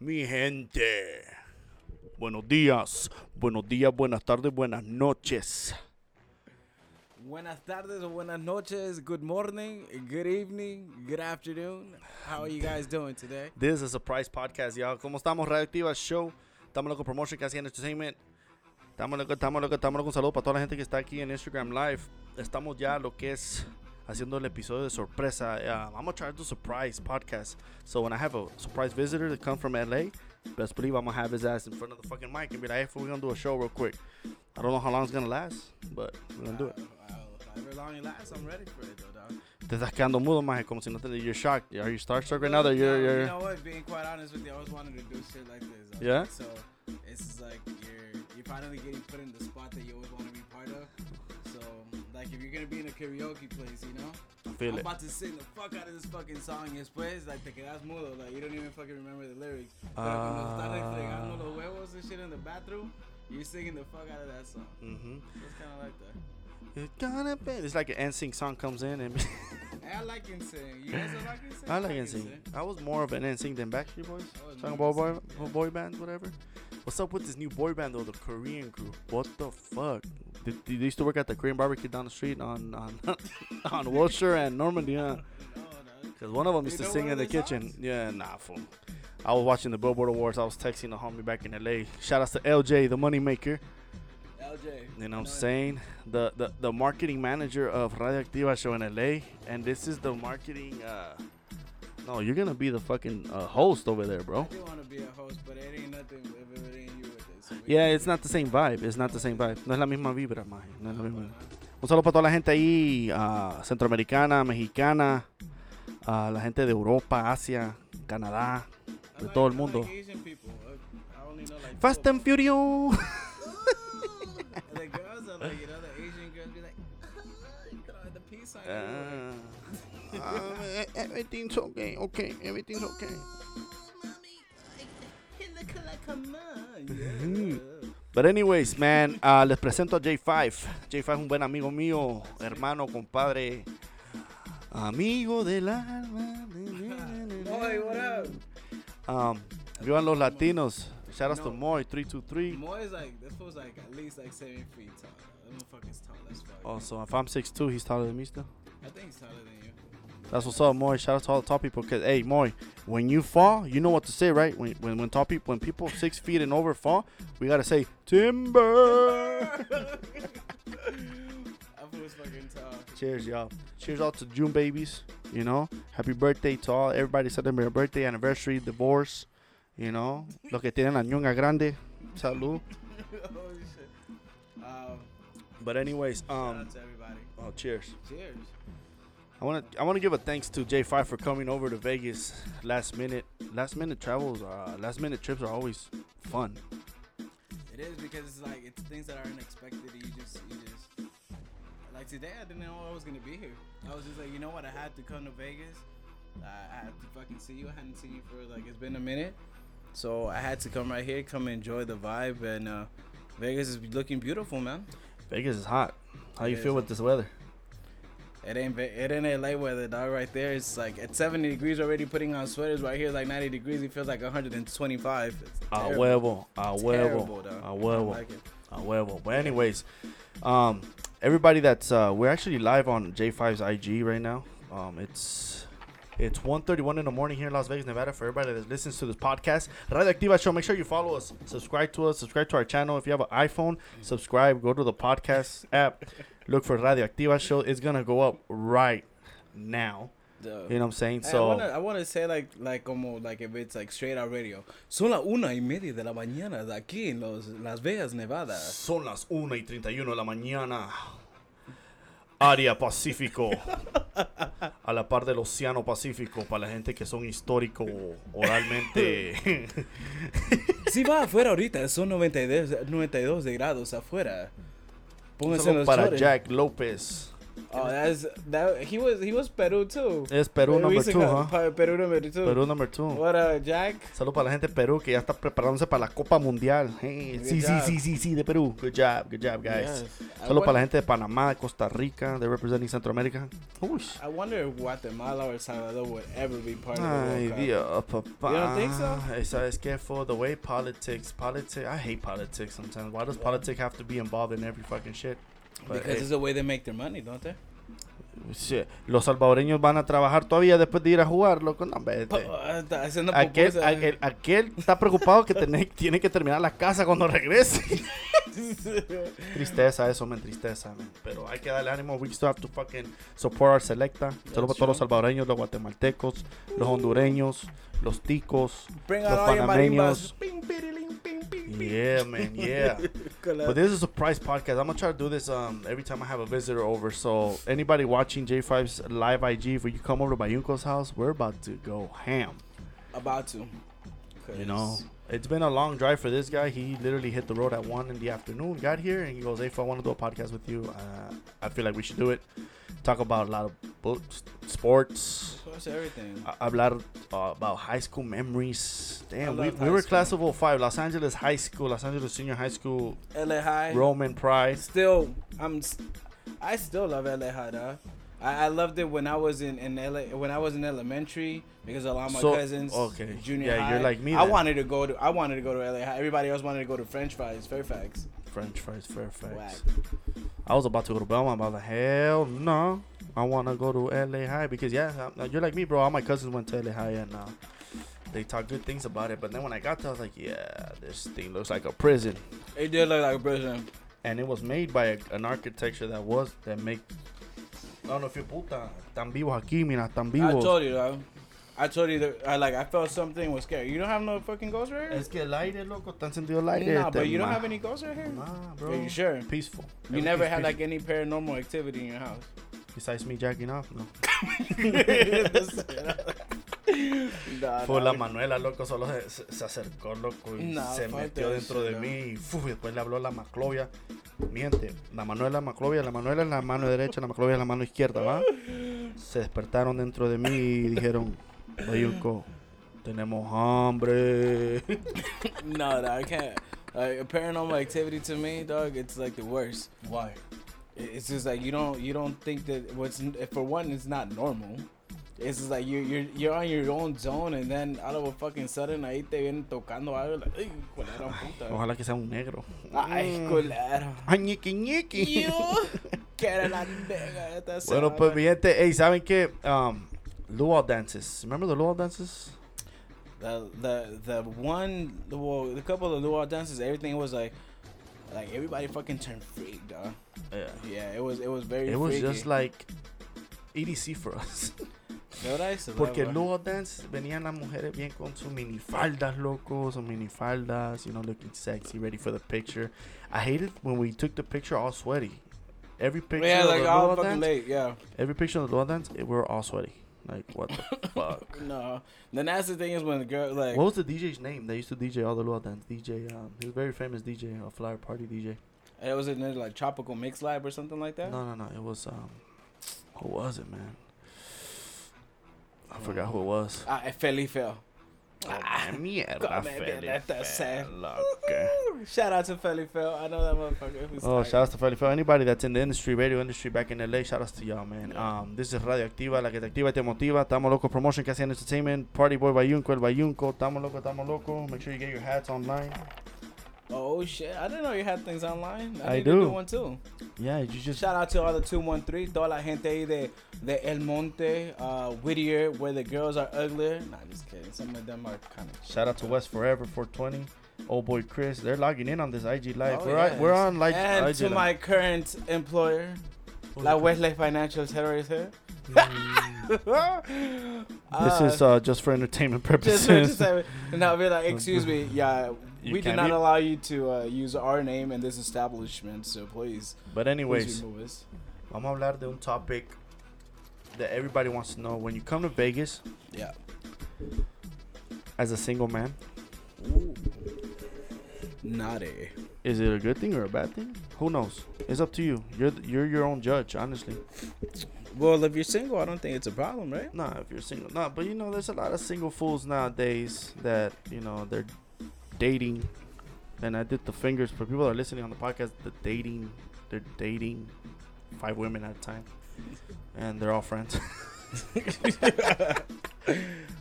Mi gente. Buenos días. Buenos días, buenas tardes, buenas noches. Buenas tardes or buenas noches, good morning, good evening, good afternoon. How are you guys doing today? This is a surprise podcast, y'all. ¿Cómo estamos? Radioactiva Show. Estamos loco Promotion Casi Entertainment. Estamos loco, estamos loco, estamos loco. Un saludo para toda la gente que está aquí en Instagram Live. Estamos ya lo que es haciendo el episodio de sorpresa. Uh, I'm gonna try to do surprise podcast. So when I have a surprise visitor that come from LA, best believe I'm gonna have his ass in front of the fucking mic and be like, hey, we're gonna do a show real quick. I don't know how long it's gonna last, but we're gonna do it. However long it lasts, I'm ready for it though, dog. Te estás quedando mudo, maje, como si no te... You're shocked. Are you starstruck right now that you're... you're... you're know what? Being quite honest with you, I always wanted to do shit like this. Yeah? So it's like you're you're finally getting put in the spot that you always like if you're gonna be in a karaoke place, you know, I feel I'm it. about to sing the fuck out of this fucking song. Y después, like te quedas mudo, like you don't even fucking remember the lyrics. Pero cuando estás like, fregando los huevos and shit in the bathroom, you're singing the fuck out of that song. Mm-hmm. It's kind of like that. It's gonna be... It's like an NSYNC song comes in and... I like NSYNC. You guys don't like NSYNC? I like NSYNC. I was more of an NSYNC than Backstreet Boys. Talking about boy, yeah. boy bands, whatever. What's up with this new boy band though, the Korean group? What the fuck? Did, did they used to work at the Korean barbecue down the street on on on Wilshire and Normandy? No. because one of them used to sing in the kitchen. songs? Yeah, nah, fool. I was watching the Billboard Awards. I was texting a homie back in LA. Shout outs to LJ, the money maker. LJ. You know what I'm saying? The, the the marketing manager of Radio Radioactiva show in LA, and this is the marketing. uh No, you're gonna be the fucking uh, host over there, bro. I do want to be a host, but it ain't nothing Yeah, can it's do not the same vibe. It's not the same vibe. No es la misma vibra, maje. No es la misma. Un saludo para toda la gente ahí, ah, centroamericana, mexicana, ah, la gente de Europa, Asia, Canadá, I de like- todo el I mundo. Like Asian people. Uh, I only know like Fast two and of Furious. them. And the girls are like, you know, the Asian girls be like, throw the peace sign. everywhere. Ah, ah, everything's okay, okay, everything's okay. But anyways, man, ah, les presento a J5. J5 es un buen amigo mío, hermano, compadre, amigo del alma. Boy, what up? Um, vivan los latinos. Shout outs to. Moy 323. Moy is like, this fool's like at least like seven feet tall. That motherfucker's tall as fuck. Oh, so if I'm 6'2, he's taller than me still. I think he's taller than you. That's what's up, Moy. Shout out to all the tall people. Cause hey, Moy, when you fall, you know what to say, right? When when when tall people, when people six feet and over fall, we gotta say timber. That fool's fucking tall. Cheers, y'all. Cheers out to June babies. You know, happy birthday to all everybody celebrating their birthday, anniversary, divorce. You know, los que tienen la ñonga grande. Salud. Shit. Um, But anyways, shout um, out to everybody. oh, cheers. Cheers. I want to I want to give a thanks to J5 for coming over to Vegas last minute. Last minute travels, uh, last minute trips are always fun. It is because it's like it's things that are unexpected. You just, you just like today. I didn't know I was gonna be here. I was just like, you know what? I had to come to Vegas. I, I had to fucking see you. I hadn't seen you for like it's been a minute, so I had to come right here, come enjoy the vibe, and uh, Vegas is looking beautiful, man. Vegas is hot. How you It feel with this weather? It ain't it ain't LA weather, dog. Right there, it's like at 70 degrees already. Putting on sweaters right here, like 90 degrees. It feels like 125. It's A huevo, a huevo, a huevo, a huevo. But anyways, um, everybody that's uh, we're actually live on J5's IG right now. Um, it's it's 1.31 in the morning here in Las Vegas, Nevada. For everybody that listens to this podcast, Radioactiva Show. Make sure you follow us, subscribe to us, subscribe to our channel. If you have an iPhone, subscribe. Go to the podcast app, look for Radioactiva Show. It's gonna go up right now. Duh. You know what I'm saying? Hey, So. I wanna, I wanna say like like como like if it's like straight out radio. Son las una y media de la mañana de aquí en los Las Vegas, Nevada. Son las 1 y 31 de la mañana. Área Pacífico. A la par del Océano Pacífico. Para la gente que son histórico oralmente. Si va afuera ahorita, son 92, 92 de grados afuera. Pónganse en Solo los para chores. Jack López. Oh, that's that. He was he was Peru too. Es Perú number two, huh? Peru number two. Perú number two. What uh, Jack? Salud para la gente de Perú que ya está preparándose para la Copa Mundial. Hey, sí, sí, job. sí, sí, sí, de Perú. Good job, good job, guys. Yes. Salud para la gente de Panamá, Costa Rica, they're representing Centroamérica. Uy. I wonder if Guatemala or Salvador would ever be part of the Ay, World Cup. Dios, papá. You don't think so? ¿Sabes qué? For the way politics, politics, I hate politics sometimes. Why does politics have to be involved in every fucking shit? But, Because hey, it's the way they make their money, don't they? shit. Los salvadoreños van a trabajar todavía después de ir a jugar, loco. No, vete. Uh, está haciendo Aquel, aquel, aquel está preocupado que tiene, tiene que terminar la casa cuando regrese. Tristeza, eso me entristeza, man. Pero hay que darle ánimo. We still have to fucking support our selecta. Solo para todos los salvadoreños, los guatemaltecos, los hondureños, los ticos, Bring los panameños. Yeah, man, yeah. But this is a surprise podcast. I'm gonna try to do this um every time I have a visitor over. So anybody watching J5's live IG, if you come over to Bayunco's house, we're about to go ham. About to. You know, it's been a long drive for this guy. He literally hit the road at one in the afternoon, got here, and he goes, "Hey, if I want to do a podcast with you, uh, I feel like we should do it. Talk about a lot of books, sports, Plus everything. uh, hablar uh, about high school memories. Damn, we, we were school. class of 05, Los Angeles High School, Los Angeles Senior High School, LA High. Roman Pride. Still, I'm. I still love LA High, dog. I, I loved it when I was in, in LA when I was in elementary because a lot of my So- cousins okay. junior Yeah, high. you're like me I wanted to go to I wanted to go to LA High. Everybody else wanted to go to French Fries, Fairfax. French fries, Fairfax. Whack. I was about to go to Belmont, but I was like, hell no. I want to go to LA High because, yeah, you're like me, bro. All my cousins went to LA High and uh, they talk good things about it. But then when I got there, I was like, yeah, this thing looks like a prison. It did look like a prison. And it was made by a, an architecture that was, that make. No, no, fui puta. Tan vivos aquí, mira, tan I vivos. told you, dog. I told you that I like I felt something was scary. You don't have no fucking ghosts right here. Es que el aire, loco, está encendido el aire. Nah, but you don't have any ghosts right here. Nah, bro. Are you sure? Peaceful. You never had Everything's like any paranormal activity in your house. peaceful. Besides me jacking off, no. Nah, Fue la nah. Manuela, loco, solo se, se- acercó, loco, y Nah, se metió dentro de shit, mí. Y fu, después le habló la Maclovia. Miente, la Manuela, Maclovia, la Manuela es la mano derecha, la Maclovia es la mano izquierda, ¿va? Se despertaron dentro de mí y dijeron, Bayulco, tenemos hambre. no, I can't. Like a paranormal activity to me, dog, it's like the worst. Why? It- It's just like you don't you don't think that what's for one it's not normal. It's just like you're you're you're on your own zone and then all of a fucking sudden ahí te vienen tocando algo like ay culero puta. Ojalá que sea un negro. Ay Mm. culero. Ay, ñiqui, ñiqui. Yo quiero la nega esta Bueno, semana. pues mi gente, hey, ¿saben qué? Um, luau dances. Remember the luau dances? the the the one the well, the couple of luau dances everything was like like everybody fucking turned freak dog. Yeah. Yeah, it was it was very. It was freaky. just like EDC for us. You know what I used to Porque luego dance venían las mujeres bien con sus minifaldas, loco, sus minifaldas, you know, looking sexy, ready for the picture. I hated when we took the picture all sweaty. Every picture yeah, of like the all fucking dance, late. Yeah. every picture of the luau dance, it, we were all sweaty. Like what the fuck? No. The nasty thing is when the girl like What was the DJ's name? They used to DJ all the luau dance. DJ, um, he was a very famous DJ, a flower party DJ. it was in there like tropical mix lab or something like that. No, no, no. It was um, who was it, man? I forgot who it was. Ah, Feli Ah, mierda, come maybe that- that's sad. Shout out to Feli fell. I know that motherfucker. Who's Oh, shout out to Feli. For anybody that's in the industry, radio industry back in LA, shout out to y'all, man. Yeah. Um, this is Radio Activa, la que te activa y te motiva. Estamos loco promotion, Casi Entertainment, Party Boy Bayunco, el Bayunco. Estamos loco, estamos loco. Make sure you get your hats online. Oh shit! I didn't know you had things online. I, I need to do. one too. Yeah, you just. Shout out to all the 213, toda la gente de, de El Monte, uh, Whittier, where the girls are uglier. Nah, just kidding. Some of them are kind of. Shout out to West Forever 420. Old boy Chris, they're logging in on this IG live. Oh, we're, on- yes. we're on like And IG to live. my current employer, Who's La it? Wesley Financial Terrorist. Mm. This is uh, just for entertainment just, purposes. just say, and I'll be like, excuse me, yeah, You we do can't be- allow you to uh, use our name in this establishment, so please, but anyways, us. vamos a hablar de un topic that everybody wants to know. When you come to Vegas Yeah. as a single man, Ooh. Naughty. is it a good thing or a bad thing? Who knows? It's up to you. You're you're your own judge, honestly. Well, if you're single, I don't think it's a problem, right? Nah, if you're single, nah. But you know, there's a lot of single fools nowadays that you know they're dating. And I did the fingers for people that are listening on the podcast. The dating, they're dating five women at a time, and they're all friends.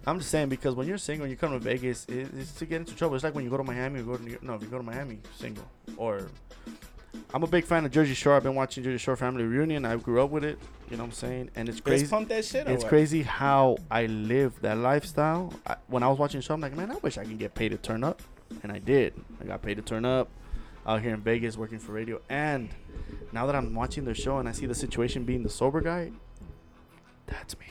I'm just saying because when you're single and you come to Vegas, it, it's to get into trouble. It's like when you go to Miami you go to New York. No, if you go to Miami, single. Or I'm a big fan of Jersey Shore. I've been watching Jersey Shore Family Reunion. I grew up with it. You know what I'm saying? And it's crazy. Let's pump that shit. It's crazy how I live that lifestyle. I, when I was watching the show, I'm like, man, I wish I can get paid to turn up, and I did. I got paid to turn up out here in Vegas working for radio. And now that I'm watching the show and I see the situation being the sober guy, that's me.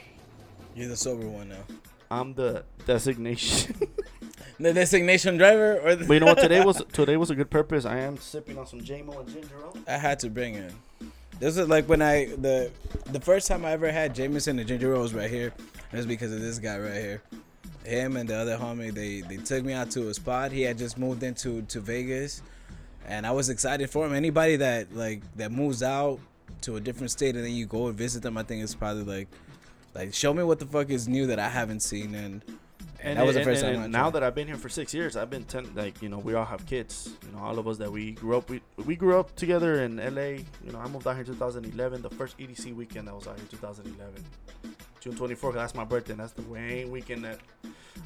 You're the sober one now. I'm the designation. The designation driver, or the but you know what? Today was today was a good purpose. I am sipping on some JMO and ginger ale. I had to bring it. This is like when I the the first time I ever had Jameson and ginger ale was right here. It was because of this guy right here. Him and the other homie, they they took me out to a spot. He had just moved into to Vegas, and I was excited for him. Anybody that like that moves out to a different state and then you go and visit them, I think it's probably like like show me what the fuck is new that I haven't seen and. And that was the first and- time. and now that I've been here for six years, I've been ten, like you know we all have kids. You know all of us that we grew up we we grew up together in L.A. You know I moved out here in 2011. The first EDC weekend I was out here 2011, June 24th, That's my birthday. And that's the main weekend that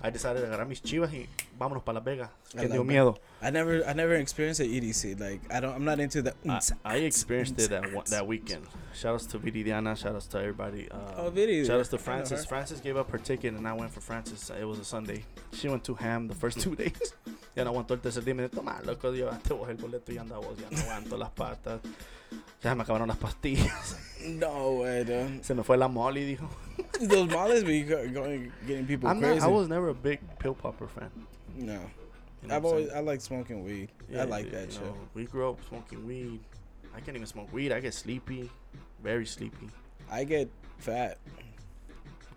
I decided to agarrar mis chivas y vámonos para Las Vegas. I Que dio miedo. I never I never experienced an EDC. Like I don't I'm not into the. I, I experienced it that that weekend. Shout outs to Viridiana. Shout outs to everybody. Uh, Oh, Viri. Shout outs to Francis. Francis gave up her ticket and I went for Francis. It was a Sunday. She went to ham the first two days. Ya no aguantó el tercer día. Me dijo, toma, loco, llevaste vos el boleto y anda vos. Ya no aguanto las patas. Ya me acabaron las pastillas. No way, dude. Se me fue la molly, dijo. Those mollies be going getting people I'm not. I was never a big pill popper fan. no. You know I've always? I like smoking weed. Yeah, I like that shit. know, We grew up smoking weed. I can't even smoke weed. I get sleepy. Very sleepy. I get fat.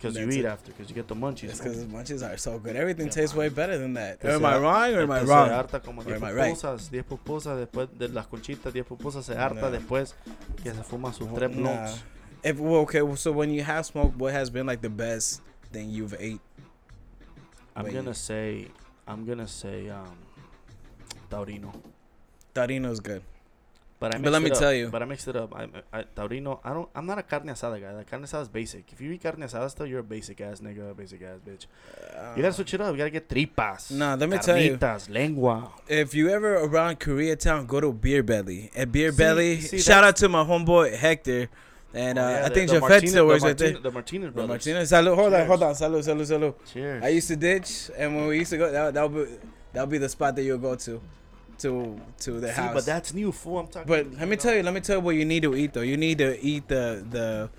Because you eat it. after. Because you get the munchies. It's because the munchies are so good. Everything Yeah, tastes man. way better than that. Entonces, am I wrong or am I wrong? Se harta como Or 10 am I right? pupusas, 10 pupusas después de las conchitas, 10 pupusas se harta Nah. después que se fuma sus tres Nah. blunts. If well, okay, well, so when you have smoked, what has been like the best thing you've ate? I'm Wait. gonna say, I'm gonna say, um, Taurino. Taurino's good. But I But mixed let me up. tell you. But I mixed it up. I, I, Taurino. I don't. I'm not a carne asada guy. The carne asada is basic. If you eat carne asada, still you're a basic ass nigga, basic ass bitch. You gotta switch it up. You gotta get tripas. Nah, let me tell you. carnitas, lengua. If you ever around Koreatown, go to Beer Belly. At Beer See- Belly, see, shout out to my homeboy Hector, and Oh, uh, yeah, I think the still works the right there. The Martinez Bro, brothers. Martinez, salud. Hold on, hold on. Salud, salud, salud. Cheers. I used to ditch, and when we used to go, that that would be that would be the spot that you'll go to, to to the See, house. but that's new, fool. I'm talking. But let me tell you, let me tell you what you need to eat though. You need to eat the the.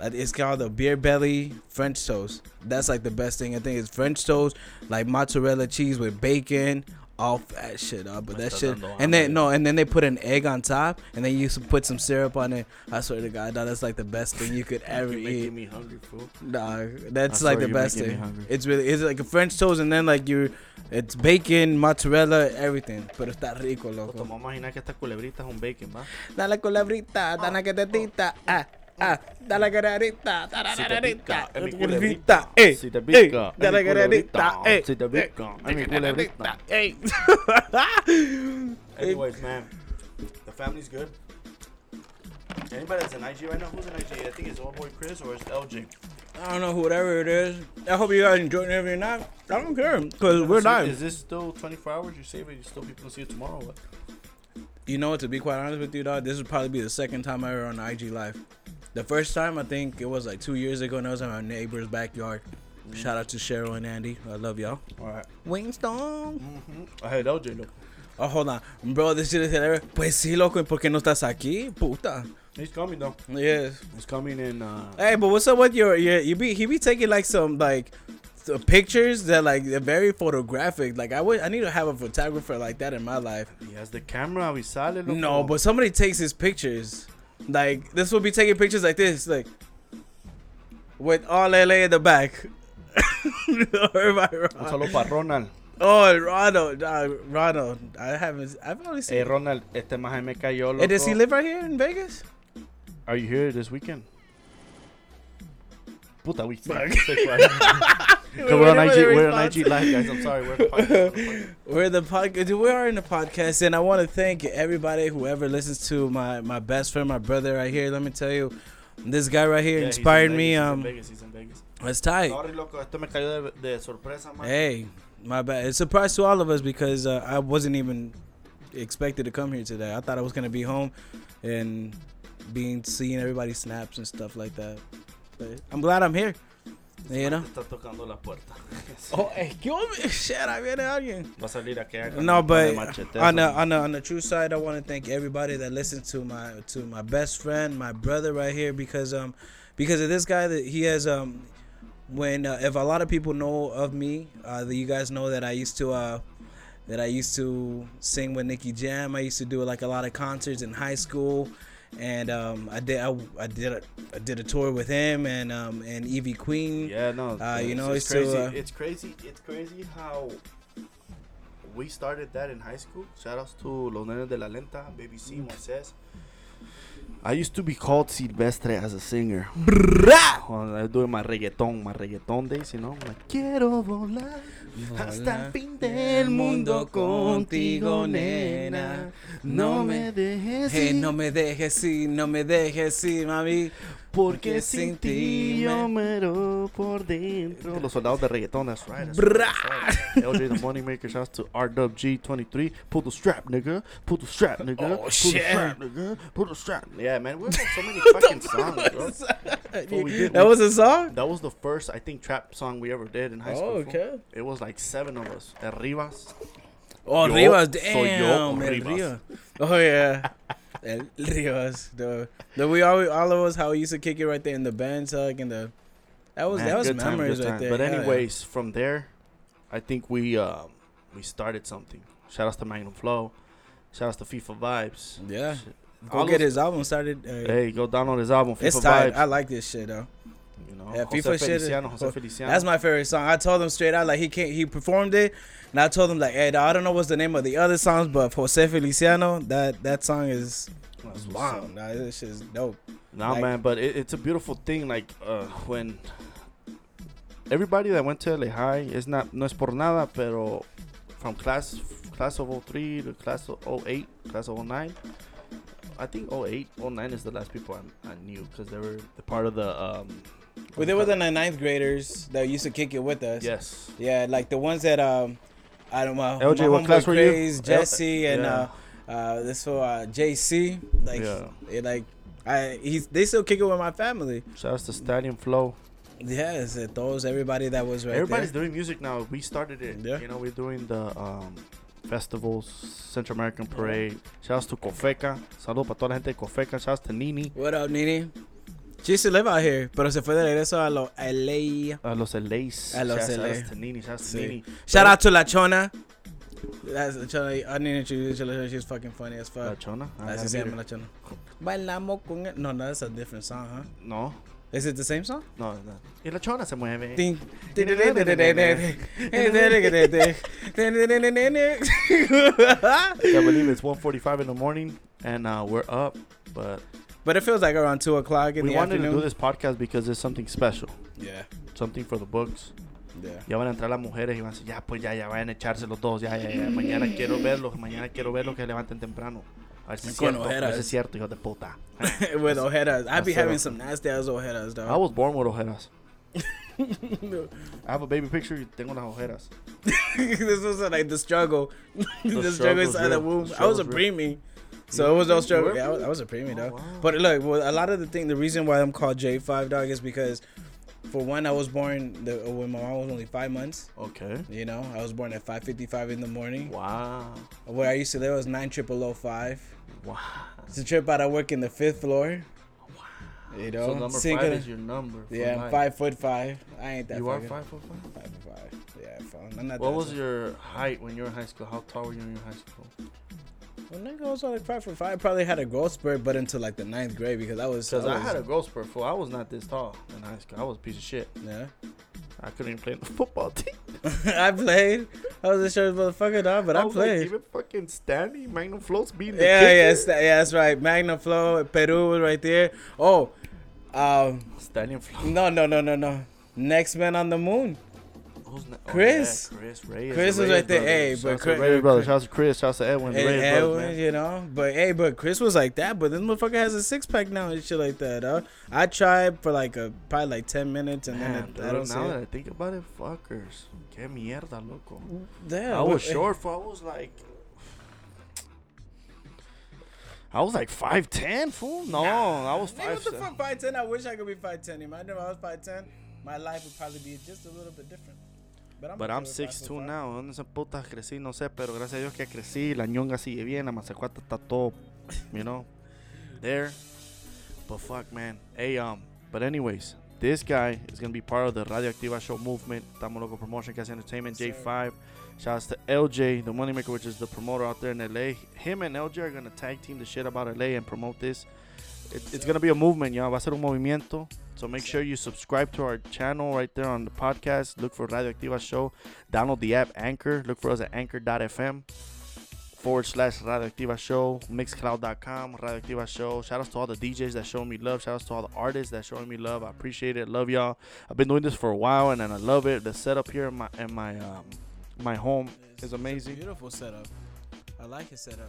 uh, It's called the beer belly French toast. That's like the best thing. I think it's French toast, like mozzarella cheese with bacon, all that shit up. But that shit, and then no, and then they put an egg on top, and then you put some syrup on it. I swear to God, that's like the best thing you could ever You're eat. making me hungry, fool. Nah, that's like the best thing. It's really it's like a French toast, and then like you, it's bacon, mozzarella, everything. Pero está rico, loco. Vamos a imaginar que esta culebrita es un bacon, ¿va? Dale culebrita, dale que tetita, ah, ah, dale culebrita, Si te pica, es mi culebrita, culebrita. eh, Si te pica, es dale mi culebrita, culebrita. eh, Si te pica, es mi culebrita. eh. Anyways, man, the family's good. Anybody that's in IG right now? Who's in IG? I think it's old boy Chris or it's LJ. I don't know whatever it is. I hope you guys enjoyed every night. I don't care, cause we're Is it- live. Is this still 24 hours? You save it, you still people can see it tomorrow. or What? You know what? To be quite honest with you, dog, this would probably be the second time I ever on IG live. The first time I think it was like two years ago, and I was in my neighbor's backyard. Shout out to Cheryl and Andy. I love y'all. All right. Wingstone. Mm-hmm. I had LJ look. Oh, hold on, bro. This shit is hilarious. Pues sí, loco. ¿y ¿Por qué no estás aquí, puta? He's coming though. Yes. He's coming in. Uh, Hey, but what's up with your your you be he be taking like some like the pictures that like they're very photographic. Like I would I need to have a photographer like that in my life. he has the camera. We sale. loco. No, but somebody takes his pictures. Like this will be taking pictures like this, like with all LA in the back. Or am I Un wrong? saludo para Ronald. Oh, Ronald, uh, Ronald. I haven't. I've only seen. Hey, Ronald, este maje me cayó, loco. Hey, does he live right here in Vegas? Are you here this weekend? Puta, we. we're on IG, we're on IG live, guys. I'm sorry. We're on the podcast. We're the podcast. We are in the podcast, and I want to thank everybody whoever listens to my my best friend, my brother right here. Let me tell you, this guy right here Yeah, he's in inspired Vegas, me. he's in Um, Vegas, he's in Vegas. it's tight. Sorry, loco, esto me cayó de, de sorpresa, man. Hey, my bad. It's a surprise to all of us because uh, I wasn't even expected to come here today. I thought I was gonna be home and being seeing everybody's snaps and stuff like that. But I'm glad I'm here. You know. Está tocando la puerta. Oh, ¿qué hombre? Shit, ahí viene alguien. Va a salir No, un par de but on the on the on the true side, I want to thank everybody that listens to my to my best friend, my brother right here, because um because of this guy that he has um when uh, if a lot of people know of me, uh, that you guys know that I used to uh that I used to sing with Nicky Jam. I used to do like a lot of concerts in high school. And um, I did I, I did a I did a tour with him and um and Ivy Queen. Yeah, no. Uh, you it's- know, it's it's to, crazy. uh, it's crazy. It's crazy how we started that in high school. Shout outs to Los Nenes de la Lenta, Baby C, Moises. I used to be called Silvestre as a singer. When I was doing my reggaeton, my reggaeton days, you know. Like, quiero volar hasta el fin del mundo contigo, nena. No me dejes Hey, ir. no me dejes ir, no me dejes ir, mami. Porque sin ti yo muero por dentro. Los soldados de reggaeton, that's right. That's right, that's right. LJ the Moneymaker, shouts to RWG23. Pull the strap, nigga. Pull the strap, nigga. Oh, Pull shit. the strap, nigga. Pull the strap. Yeah, man, we have so many fucking songs, bro. We did, that we- was a song? That was the first, I think, trap song we ever did in high oh, school. Oh, okay. It was like seven of us. Arribas. Oh, Yo Rivas, soy yo, damn. Rivas. Rivas. Oh, yeah. El Rivas. The, the, we all, all of us, how we used to kick it right there in the band tug and the. That was Man, that was time, memories good right there. But Hell yeah. anyways, from there, I think we um, we started something. Shout outs to Magnum Flow. Shout outs to FIFA Vibes. Yeah. Go All get those- his album started. Uh, Hey, go download his album. FIFA it's tight. Vibes. I like this shit though. You know, Yeah, Jose FIFA shit Feliciano. Jose Feliciano. That's my favorite song. I told him straight out like he can't. He performed it, and I told him like, "Hey, I don't know what's the name of the other songs, but Jose Feliciano, that that song is That's bomb. Nah, this shit is dope. Nah, Like- man, but it, it's a beautiful thing. Like uh, when everybody that went to LA High is not no es por nada, pero from class class of 03 to class of 08, class of 09. I think 08, 09 is the last people I, I knew because they were the part of the. Um, Well, they were the ninth graders that used to kick it with us. Yes. Yeah, like the ones that um, I don't know. LJ, my what class were you? Jesse, and yeah. uh, uh, this for uh, JC. Like, Yeah. it, like I he's they still kick it with my family. Shout out to Stadium Flow. Yes, it those everybody that was right Everybody's there. doing music now. We started it. Yeah. You know, we're doing the um, festivals, Central American Parade. Shout out to Cofeca. Saludos para toda la gente de Cofeca. Shout out to Nini. What up, Nini? She used to live out here, pero se fue de regreso a lo LA. A los LAs. A los LA. Shout out to Nini. Shout out to Sí. Shout out to La Chona. That's La Chona. I need to introduce La She's fucking funny as La fuck. Chona. I Así have se La Chona. Bailamos con No, no, that's a different song, huh? No. Is it the same song? No, no. Y La Chona se mueve. I believe it's 1.45 in the morning and uh, we're up. But But it feels like around two o'clock in we the wanted afternoon. to do this podcast because it's something special. Yeah, Something for the books. yeah. Ya van a entrar las mujeres y van a decir, ya, pues ya, ya, vayan a echarse los dos, ya, ya, ya. Mañana quiero verlos, mañana quiero verlos que se levanten temprano. A ver si es cierto, a ver si es cierto, hijo de puta. with ojeras, I be having some nasty ass ojeras, I was born with ojeras. I have a baby picture tengo las ojeras. this was like the struggle, the, The struggle's inside the womb. I was a preemie, so it was no. Yeah, I was. I was a preemie, Oh, dog. wow. But look, well, a lot of the thing, the reason why I'm called J5 dog is because, for one, I was born the, when my mom was only five months. Okay. You know, I was born at 5:55 in the morning. Wow. Where I used to live was nine triple oh five. Wow. It's a trip out. I work in the fifth floor. You know, So number single- five is your number. for yeah, I'm five foot five. I ain't that. You are five foot five? Five foot five. Yeah. I'm not What was tall. your height when you were in high school? How tall were you in your high school? Nigga, I was like five five. I probably had a growth spurt, but until like the ninth grade because I was. Because I was- had a growth spurt. Fool. I was not this tall in high school. I was a piece of shit. Yeah. I couldn't even play in the football team. I played. I was a short motherfucker, dog, but I, like, played. even fucking Stanley, Magnum Floats being the yeah, kicker. yeah, yeah, that's right. Magnum Flow, Peru was right there. Oh, um, Stanley Float. no, no, no, no, no. Next man on the moon. Who's ne- oh, Chris. yeah, Chris Reyes. Chris was right there. brothers. Hey, but Shouts to Chris- Reyes brothers. Chris- Shouts to Chris. Shouts to Edwin. The And Reyes Edwin, brothers, man. you know, but hey, but Chris was like that, but this motherfucker has a six pack now and shit like that. Huh? I tried for like a probably like ten minutes and Man, then it, I dude, don't see now that it. I think about it, fuckers. Que mierda, loco. Yeah, I was what- eh, short for, I was like. I was like 5'10, fool. No, I was Nigga, what the fuck, five ten? I wish I could be five ten. Imagine if I was five ten, my life would probably be just a little bit different. But I'm, But I'm with 6'2 5'5". now. ¿Dónde se putas crecí? No sé, pero gracias a Dios que crecí. La ñonga sigue bien. La mazacuata está todo, you know, there. But fuck, man. Hey, um, but anyways, this guy is going to be part of the Radioactiva Show movement. Estamos Loco Promotion, Casi Entertainment, Yes. J5. Shouts to LJ, the moneymaker, which is the promoter out there in LA. Him and LJ are going to tag team the shit about LA and promote this. It, it's going to be a movement, y'all. Va a ser un movimiento. So make sure you subscribe to our channel right there on the podcast. Look for Radioactiva Show. Download the app Anchor. Look for us at anchor.fm forward slash Radioactiva Show. Mixcloud.com, Radioactiva Show. Shout outs to all the DJs that show me love. Shout outs to all the artists that showing me love. I appreciate it. Love y'all. I've been doing this for a while and, and I love it. The setup here in my in my um my home It's- is amazing. beautiful setup. I like his setup.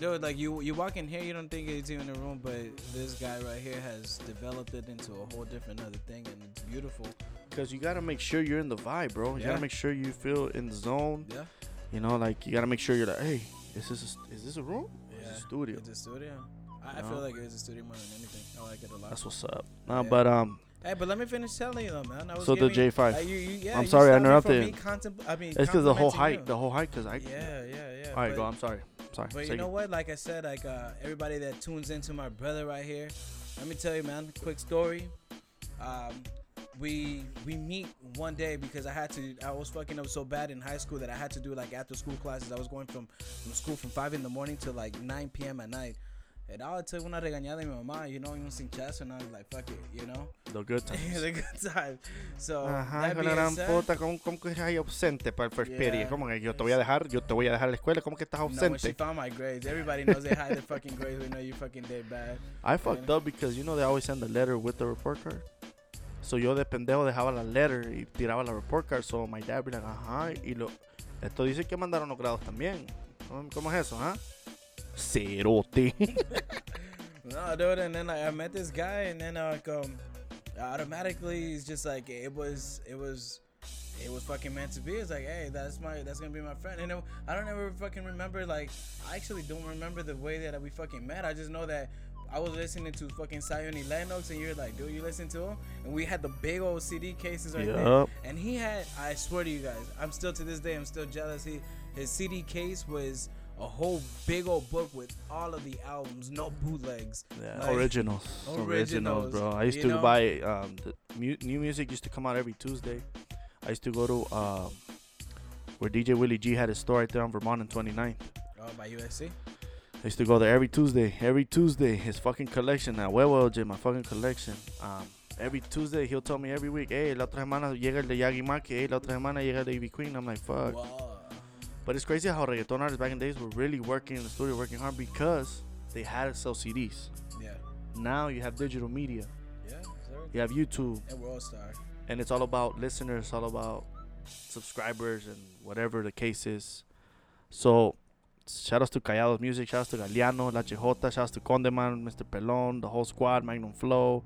Dude, like you, you walk in here, you don't think it's even a room, but this guy right here has developed it into a whole different other thing, and it's beautiful. Because you gotta make sure you're in the vibe, bro. You Yeah. gotta make sure you feel in the zone. Yeah, You know, like you gotta make sure you're like, hey, is this a, is this a room? Or is yeah. this a studio? It's a studio. I, I No. feel like it's a studio more than anything. I like it a lot. That's what's up. Nah, Yeah. but um, Hey, but let me finish telling you though, man. I was so the J5. uh, you, you, yeah, I'm sorry, I stopped me from interrupted. me contempl- I mean, it's because the whole hike, you. the whole hike. Cause I. Yeah, yeah, yeah. All right, go. I'm sorry. Sorry. But you know what? Like I said, like uh, everybody that tunes into my brother right here, let me tell you, man. Quick story. Um, we we meet one day because I had to. I was fucking up so bad in high school that I had to do like after school classes. I was going from from school from five in the morning to like 9 p.m. at night. And I took una regañada de mi mamá, you know, un sin chazo, and I was like, fuck it, you know. The good It times. a good time. So Ajá, being la gran said, puta, ¿cómo, cómo que eres ahí ausente para el first Yeah. period? ¿Cómo que yo te voy a dejar, yo te voy a dejar la escuela? ¿Cómo que estás no, when she ausente? found my grades, everybody knows they hide their fucking grades. We know you fucking did bad. I fucked up because you know they always send the letter with the report card. So yo de pendejo dejaba la letter y tiraba la report card. So my dad be like, ajá, y lo... Esto dice que mandaron los grados también. ¿Cómo- ¿Cómo es eso, ah? Cerote. No, dude, and then like, I met this guy, and then like um, automatically it's just like it was, it was, it was fucking meant to be. It's like, hey, that's my, that's gonna be my friend. And it, I don't ever fucking remember like, I actually don't remember the way that we fucking met. I just know that. I was listening to fucking Zion Lennox, and you're like, dude, you listen to him? And we had the big old CD cases right there. Yup. And he had, I swear to you guys, I'm still to this day, I'm still jealous. He, his CD case was a whole big old book with all of the albums, no bootlegs. Yeah, Like, originals. originals. originals, bro. I used to know? buy um, the mu- new music used to come out every Tuesday. I used to go to um, where DJ Willie G had his store right there on Vermont and 29th. Oh, by USC? I used to go there every Tuesday. Every Tuesday, his fucking collection. At Huevo LJ, my fucking collection. Um, every Tuesday, he'll tell me every week, hey, la otra semana llega el de Yaga y Mackie, hey, la otra semana llega el de Ivy Queen. I'm like, fuck. Wow. But it's crazy how reggaeton artists back in the days were really working in the studio, working hard because they had to sell CDs. Yeah. Now you have digital media, Yeah, you have YouTube, And World Star. and it's all about listeners, all about subscribers, and whatever the case is. So, shout outs to Callados Music, shout outs to Galeano, La Chejota, shout outs to Condeman, Mr. Pelon, the whole squad, Magnum Flow,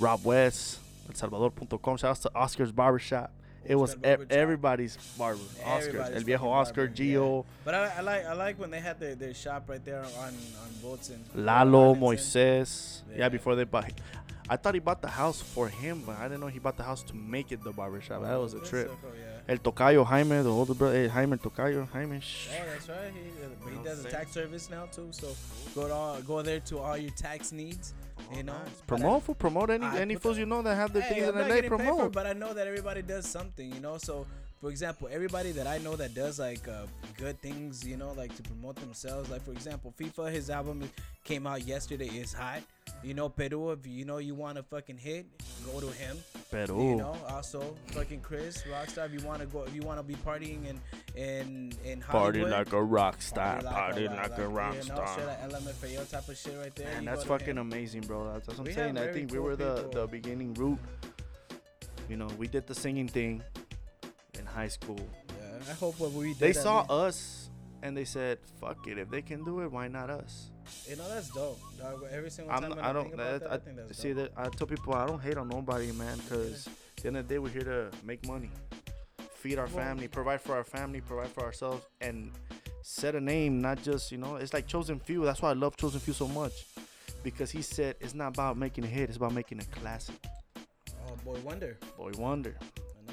Rob West, ElSalvador.com, shout outs to Oscar's Barbershop. It was e- everybody's barber. Oscar, El Viejo Oscar, barber, Gio, But I, I like I like when they had their, their shop right there on on Bolton. Lalo. Moises. Yeah. Yeah. before they bought. I thought he bought the house for him, but I didn't know he bought the house to make it the barbershop. That was a trip. so cool, yeah. El Tocayo Jaime, the older brother, hey, Jaime el Tocayo, Jaime. Shh. Oh, that's right. He, uh, he does a tax service now too. So go to all, go there to all your tax needs. you know, Oh, Nice. Promote for promote any I any fools you know that have the Hey, things I'm in LA. getting for Promote. but I know that everybody does something, you know. So for example, everybody that I know that does like uh, good things, you know, like to promote themselves. Like for example, FIFA, his album came out yesterday. is hot. You know, Peru, if you know you want to fucking hit, go to him. Peru. You know, also fucking Chris Rockstar. If you want to go, if you want to be partying in in in Party like a rock star. Party rock- like a rock you know, star. straight out LMFAO type of shit right there. Man, you that's fucking amazing, bro. That's, what I'm saying. I think we were the, people. the beginning route. You know, we did the singing thing in high school. Yeah, I hope what we did. They saw us and they said, "Fuck it, if they can do it, why not us?" You know that's dope, dog. Every single I'm, time I I, don't. think about that, I, I, think that's see dope. that I tell people I don't hate on nobody, man, because at the end of the day, we're here to make money, feed our Well- family, provide for our family, provide for ourselves, and set a name. Not just you know, it's like Chosen Few. That's why I love Chosen Few so much, because he said it's not about making a hit, it's about making a classic. Oh boy, Wonder, Boy Wonder.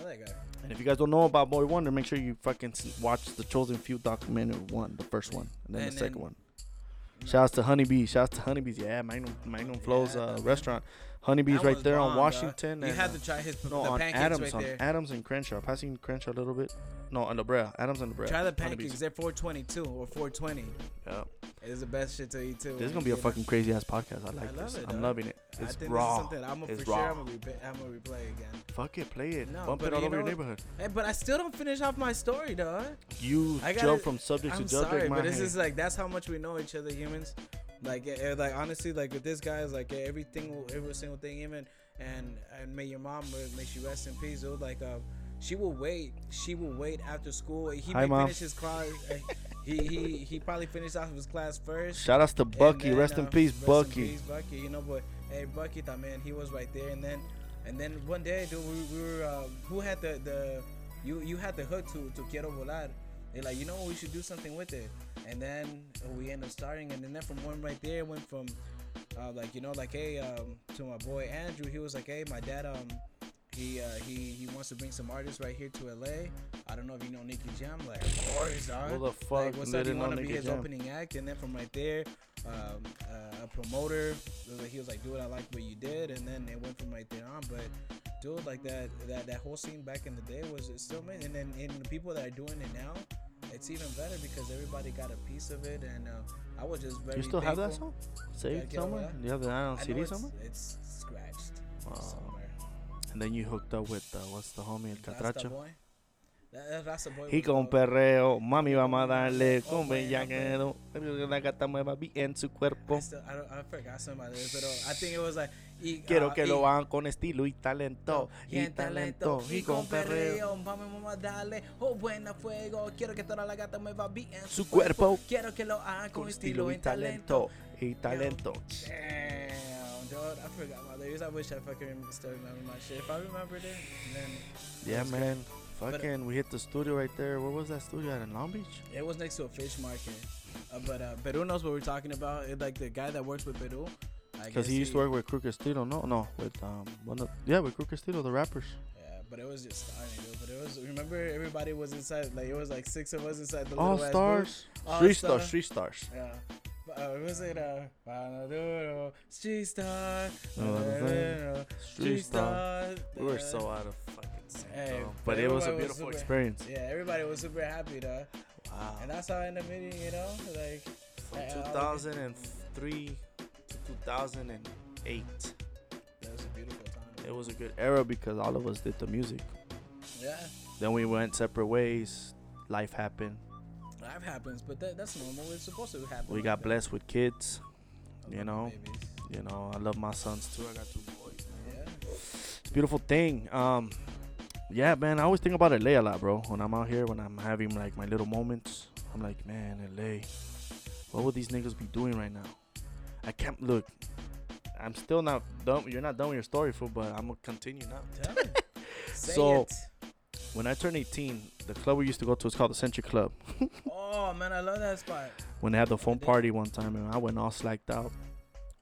That guy. And if you guys don't know about Boy Wonder, make sure you fucking watch the Chosen Few documentary one, the first one, and then And the second then- one. Shouts to Honeybee. Shouts to Honeybees. Yeah, Magnum Magnum Flows Yeah, uh, restaurant. Honeybees right there bomb, on. Washington. You and, had to try his no, the on pancakes Adams, right on there. Adams and Crenshaw. Passing Crenshaw a little bit. No, on La Brea. Adams and La Brea. Try the Honeybees. pancakes. They're 422 or 420. Yeah. It's the best shit to eat too. This is gonna be a fucking crazy ass podcast. I like I love this. it, I'm loving it. I It's think raw. This is something I'm It's for raw. sure. I'm gonna, replay, I'm gonna replay again. Fuck it, play it. No, Bump it all over your neighborhood. Hey, but I still don't finish off my story, dog. You I gotta- jump from subject I'm to subject, sorry, but hand. just like that's how much we know each other, humans. Like, eh, eh, like honestly, like with this guy, is like eh, everything, every single thing, even and and may your mom, may she rest in peace. Dude. Like, um, she will wait. She will wait after school. He Hi, may Mom. finish his class. he he he probably finished off his class first. Shout outs to Bucky. then, rest in uh, peace, rest in Bucky. peace, Bucky. You know, but hey, Bucky, that man, he was right there. And then, and then one day, dude, we, we were, uh, who had the the, you you had the hook to to Quiero Volar. They're like, you know we should do something with it. And then we end up starting, and then from one right there, went from, uh, like you know, like hey, um, to my boy Andrew, he was like, hey, my dad, um. He, uh, he he wants to bring some artists right here to LA. I don't know if you know Nicky Jam. Like, of course, dog. Who the fuck Like, what's up? You want to be his Jam? opening act, and then from right there, um, uh, a promoter. He was like, "Dude, I like what you did," and then it went from right there on. But dude, like that that that whole scene back in the day was still amazing. And then and the people that are doing it now, it's even better because everybody got a piece of it. And uh, I was just very. You still have that song? Saved somewhere? Do you have that on CD it's, somewhere? it's scratched Oh. somewhere. And then you hooked up with uh, what's the homie El Catracho? Y con perreo, mami vamos a darle Oh, con bueno, bellaquero. La gata mueva bien su I, cuerpo. still, I, don't, I forgot some of this, but I think it was like. Y, Quiero uh, que lo hagan con estilo y talento. y Y en talento. Y con perreo. Vamos a darle, oh buena fuego. Quiero que toda la gata mueva bien Su cuerpo. Quiero que lo hagan con, estilo y talento. Y talento. Dude, I forgot my lyrics. I wish I fucking remember, still remember my shit. If I remembered it, then Yeah, man. But- Fucking, we hit the studio right there. Where was that studio at in Long Beach? it was next to a fish market. Uh, but uh, Peru knows what we're talking about. It, like the guy that works with Peru. Because he used to work with Crew Castillo. No, no, with um, one of yeah, with Crew Castillo, the rappers. Yeah, but it was just starting, dude. But it was. Remember, everybody was inside. Like it was like six of us inside the All stars. All Three Star. stars. Three stars. Yeah. Uh, was it uh Panaduro, Street Star, Street star. We were so out of fucking Hey, though. But it was a everybody was beautiful super- experience. Yeah, everybody was super happy though, Wow. and that's how I ended up meeting. You know, like From I- I- 2003 to 2008. that was a beautiful time. It was a good era because all of us did the music. Yeah, Then we went separate ways. Life happened. life happens, but that, that's normal. It's supposed to happen. We like got that. blessed with kids. I you know. my babies. You know, I love my sons too. I got two boys. Man. Yeah. It's a beautiful thing. Um, yeah, man. I always think about LA a lot, bro. When I'm out here, when I'm having like my little moments, I'm like, man, LA. What would these niggas be doing right now? I can't look. I'm still not done. You're not done with your story, fool. But I'm gonna continue now. Tell me. Say So- it. When I turned 18, the club we used to go to is called the Century Club. Oh man, I love that spot. When they had the phone party one time, and I went all slacked out.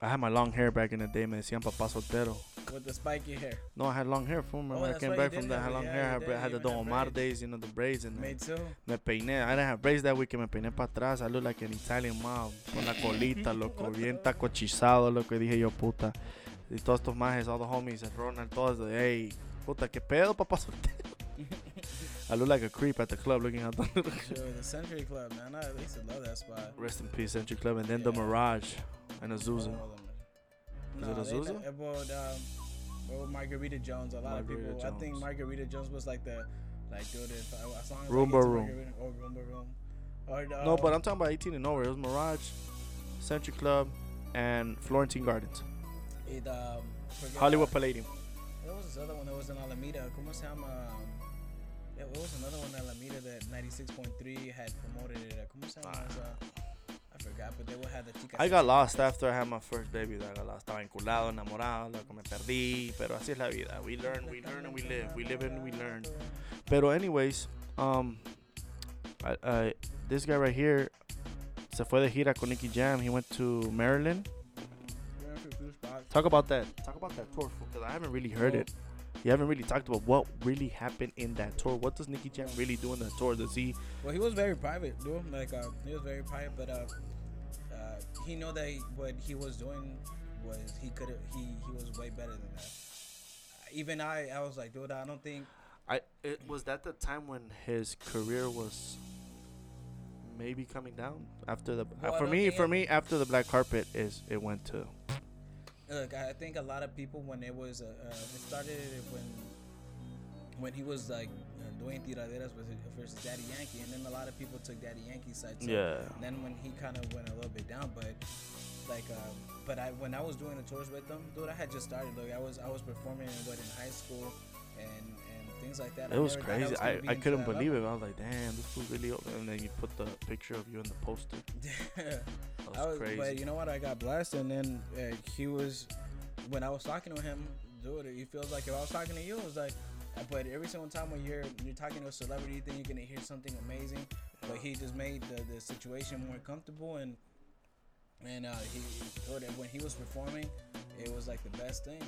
I had my long hair back in the day. Me decían papá soltero. With the spiky hair. No, I had long hair. Remember Oh, I came back from that. I had long it. hair. I had, did. Had the Don Omar braids. days, you know, the braids. And Me too. me peiné. I didn't have braids that week. Me peiné para atrás. I look like an Italian mob. Con la colita, loco. Bien tacochizado, loco. Y dije yo, puta. Y todos estos majes, all the homies, Ronald, todos hey, puta, qué pedo, papá soltero. I look like a creep at the club looking out the Sure, the Century Club, man. I used to love that spot. Rest in peace, Century Club, and then the Mirage and Azusa. All Is it No, they- Azusa? they- About um, well, Margarita Jones. A lot Margarita of people. I think Margarita Jones was like the, like, dude, if I, as long as Rumba I get to Room. Or Rumba Room. Or, uh, No, but I'm talking about 18 and over. It was Mirage, Century Club, and Florentine Gardens. it, um, Hollywood uh, Palladium. There was this other one that was in Alameda. ¿Cómo se llama? Um, yeah, there was another one in Alameda that 96.3 had promoted it. Uh, ¿Cómo se llama? Forgot, but they would have the chicas. I got lost after I had my first baby. I got lost. Estaba enculado, enamorado, loco, me perdí. Pero así es la vida. We learn, we learn, and we live. We live and we learn. Pero anyways, um, I, I, this guy right here se fue de gira con Nicky Jam. He went to Maryland. We went to a few spots. Talk about that. Talk about that tour because I haven't really heard it. You haven't really talked about what really happened in that tour. What does Nicky Jam really do in that tour? Does he? Well, he was very private, dude. Like, uh, he was very private, but uh, he know that what he was doing was he could he he was way better than that. Even I, I was like, dude, I don't think. I it was that the time when his career was maybe coming down after the Well, for me for me after the black carpet is it went to Look, I think a lot of people when it was uh, uh, it started when when he was like uh, doing tiraderas versus Daddy Yankee, and then a lot of people took Daddy Yankee's side. So yeah And then when he kind of went a little bit down, but like, um, but I when I was doing the tours with them, dude, I had just started. Like, I was I was performing in what in high school and and things like that. it I was crazy was I, I couldn't believe it I was like damn this fool really old. and then you put the picture of you in the poster level. that was, I was, crazy but you know what? I got blessed, and then uh, he was when I was talking to him, dude. It he feels like if I was talking to you, it was like. But every single time when you're you're talking to a celebrity, then you're gonna hear something amazing. But he just made the, the situation more comfortable, and and uh, he dude, when he was performing, it was like the best thing,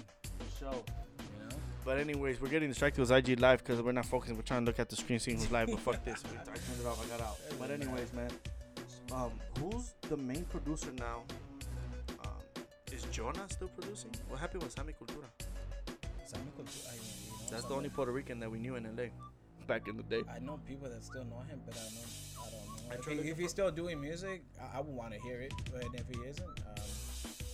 show you know. but anyways we're getting distracted with IG live because we're not focusing. We're trying to look at the screen seeing who's live but fuck this. We, I turned it off I got out. But anyways man um who's the main producer now? Um is Jonah still producing? What happened with Sammy Cultura? Sammy Cultura, I, you know, That's the only Puerto Rican that we knew in LA back in the day. I know people that still know him, but I know I don't know. I If, tried he, if he's still doing music, I, I would want to hear it. But if he isn't, um,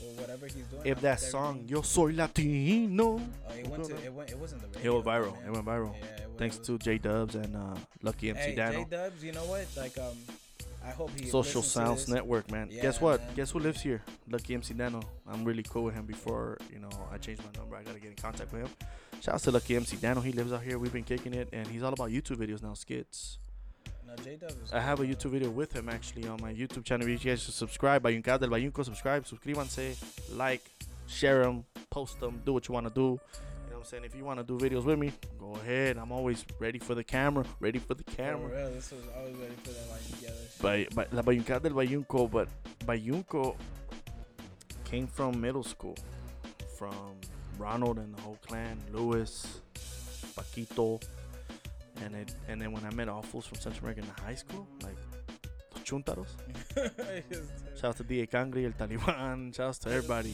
or whatever he's doing, If I that song everything- "Yo Soy Latino" oh, it went to it went it wasn't the it went viral, man. it went viral. Yeah, it was- Thanks it was- to J Dubs and uh, Lucky MC hey, Dano. J Dubs. You know what? Like um, I hope he Social Sounds. Network, man. Yeah, Guess what? man. Guess who lives here? Lucky MC Dano. I'm really cool with him. Before you know, I changed my number. I gotta get in contact with him. Shout out to Lucky MC Dano. He lives out here. We've been kicking it, and he's all about YouTube videos now, skits. No, J Dubs. is I have a YouTube video with him actually on my YouTube channel. You guys should subscribe. Bayuncas del Bayunco, subscribe, suscríbanse, like, share them, post them, do what you want to do. I'm saying? If you want to do videos with me, go ahead. I'm always ready for the camera, ready for the For camera. real, this was always ready for that line together. Bay, Bay, la Bayuncas del Bayunco, but Bayunco came from middle school, from Ronald and the whole clan, Lewis, Paquito, and it, and then when I met all fools from Central America in high school, like los chuntaros. Shout out to D.A. Cangri, El Taliban. Shout out to everybody.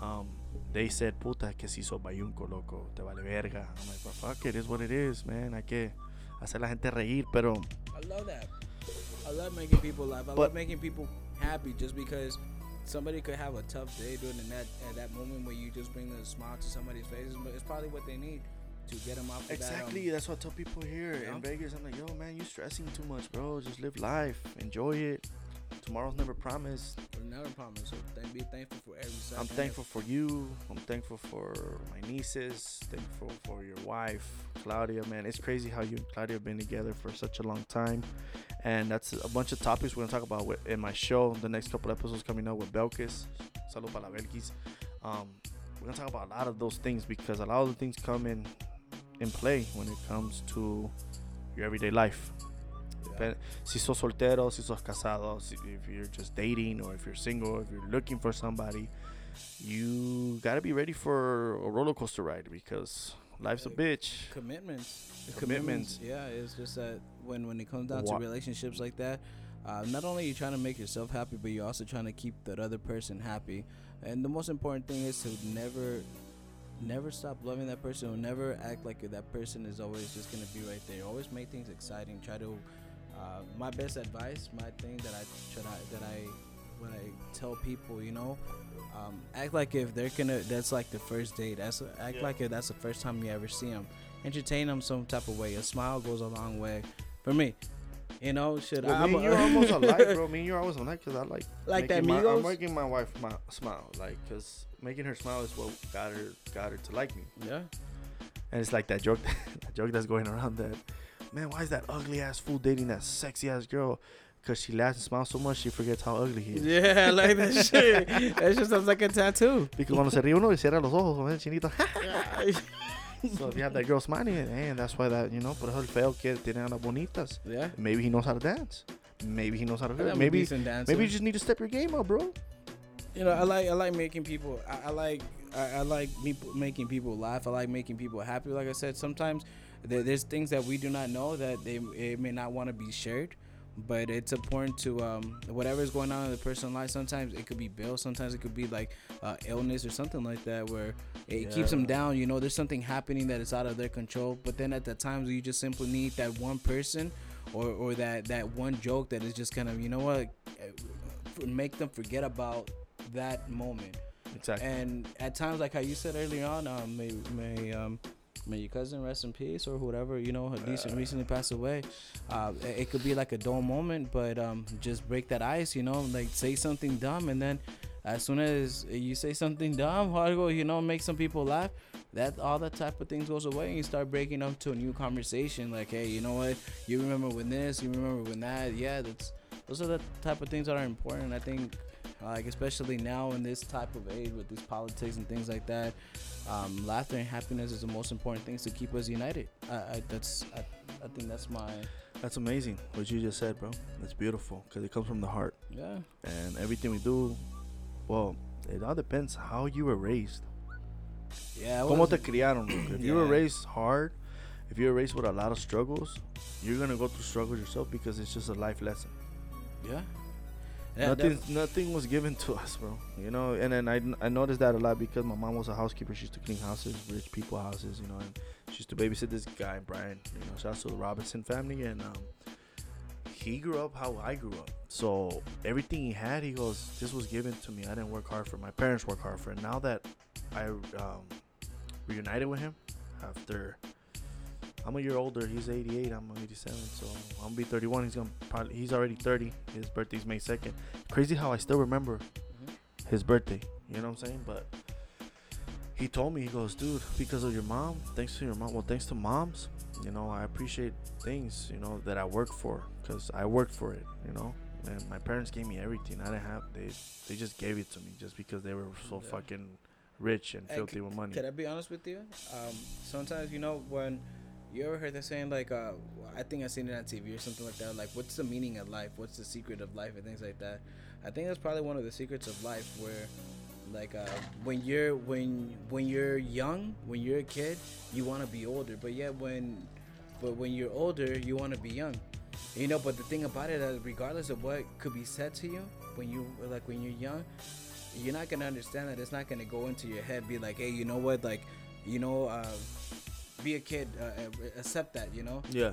Um, they said, puta, que si sos bayunco, loco, te vale verga. I'm like, but fuck it, is what it is, man. Hay que hacer la gente reír, pero I love that. I love making people laugh. I But- love making people happy just because somebody could have a tough day doing in that at that moment where you just bring a smile to somebody's faces, but it's probably what they need to get them off of exactly, that. um, that's what I tell people here Yeah. in Vegas. I'm like, yo, man, you stressing too much, bro. Just live life, enjoy it. Tomorrow's never promised. Never promise. So thank, be thankful for every second. I'm thankful for you. I'm thankful for my nieces. Thankful for your wife, Claudia. Man, it's crazy how you and Claudia have been together for such a long time. And that's a bunch of topics we're gonna talk about with, in my show. The next couple episodes coming up with Belkis. Salud para Belkis. Um, we're gonna talk about a lot of those things because a lot of the things come in in play when it comes to your everyday life. Si sos soltero, si sos casado, si, if you're just dating or if you're single, if you're looking for somebody, you gotta be ready for a roller coaster ride because life's a bitch. commitments. Commitments. Yeah, it's just that when when it comes down Wha- to relationships like that, uh, not only are you trying to make yourself happy, but you're also trying to keep that other person happy. And the most important thing is to never never stop loving that person or never act like that person is always just gonna be right there. Always make things exciting. Try to. Uh, my best advice, my thing that I try to, that I when I tell people, you know, um, act like if they're gonna. That's like the first date. That's act Yeah. like if that's the first time you ever see them. Entertain them some type of way. A smile goes a long way. For me, you know, should Well, I? me and you're almost alike, bro. Me and you're always alike because I like Like that my, I'm making my wife my, smile, like, cause making her smile is what got her got her to like me. Yeah. And it's like that joke, that joke that's going around that, man, why is that ugly ass fool dating that sexy ass girl? Cause she laughs and smiles so much, she forgets how ugly he is. Yeah, I like that shit. That just sounds like a tattoo. Because cuando se ríe uno cierra los ojos, ¿no? chinito. so if you have that girl smiling, and that's why that you know, por eso el feo que tiene a las bonitas. yeah. Maybe he knows how to dance. Maybe he knows how to. I'm Maybe maybe you just need to step your game up, bro. you know, I like I like making people. I, I like I, I like me making people laugh. I like making people happy. Like I said, sometimes there's things that we do not know that they it may not want to be shared. But it's important to um, whatever is going on in the person's life. Sometimes it could be bills. Sometimes it could be like uh, illness or something like that, where it keeps them down. You know, there's something happening that is out of their control. But then at the times you just simply need that one person, or or that that one joke that is just kind of you know what, uh, make them forget about that moment. Exactly. And at times, like how you said earlier on, um, may may um, may your cousin rest in peace or whatever. You know, her recent recently passed away. Uh, it, could be like a dull moment, but um, just break that ice. You know, like say something dumb, and then as soon as you say something dumb, algo, you know, make some people laugh. That all that type of things goes away, and you start breaking up to a new conversation. Like, hey, you know what? You remember when this? You remember when that? Yeah, that's those are the type of things that are important. I think like especially now in this type of age with these politics and things like that um, laughter and happiness is the most important things to keep us united I, I that's I, I think that's my That's amazing what you just said, bro. It's beautiful because it comes from the heart, yeah and everything we do, well, it all depends how you were raised. yeah Cómo te criaron? bro. If you were raised hard, if you were raised with a lot of struggles, you're gonna go through struggles yourself because it's just a life lesson. yeah yeah nothing, nothing was given to us, bro. You know, and then I, I noticed that a lot because my mom was a housekeeper. She used to clean houses, rich people houses, you know, and she used to babysit this guy, Brian. You know, shout out to the Robinson family, and um, he grew up how I grew up. So everything he had, he goes, this was given to me. I didn't work hard for. it. My parents worked hard for. it. Now that I um, reunited with him after. I'm a year older. He's 88. I'm 87. So I'm gonna be 31. He's gonna probably. He's already 30. His birthday's May 2nd. Crazy how I still remember Mhm. his birthday. You know what I'm saying? But he told me, he goes, dude, because of your mom, thanks to your mom, well, thanks to moms, you know, I appreciate things, you know, that I work for, because I worked for it, you know. And my parents gave me everything. I didn't have. They they just gave it to me just because they were so Yeah. fucking rich and Hey, filthy c- with money. Can I be honest with you? Um, sometimes you know when you ever heard that saying like, uh, I think I seen it on TV or something like that. Like, what's the meaning of life? What's the secret of life and things like that. I think that's probably one of the secrets of life where. Like uh, when you're when when you're young, when you're a kid, you want to be older. But yet when, but when you're older, you want to be young. You know. But the thing about it is, regardless of what could be said to you when you like when you're young, you're not gonna understand that. It's not gonna go into your head. Be like, hey, you know what? Like, you know, uh, be a kid. Uh, uh, accept that. You know. yeah,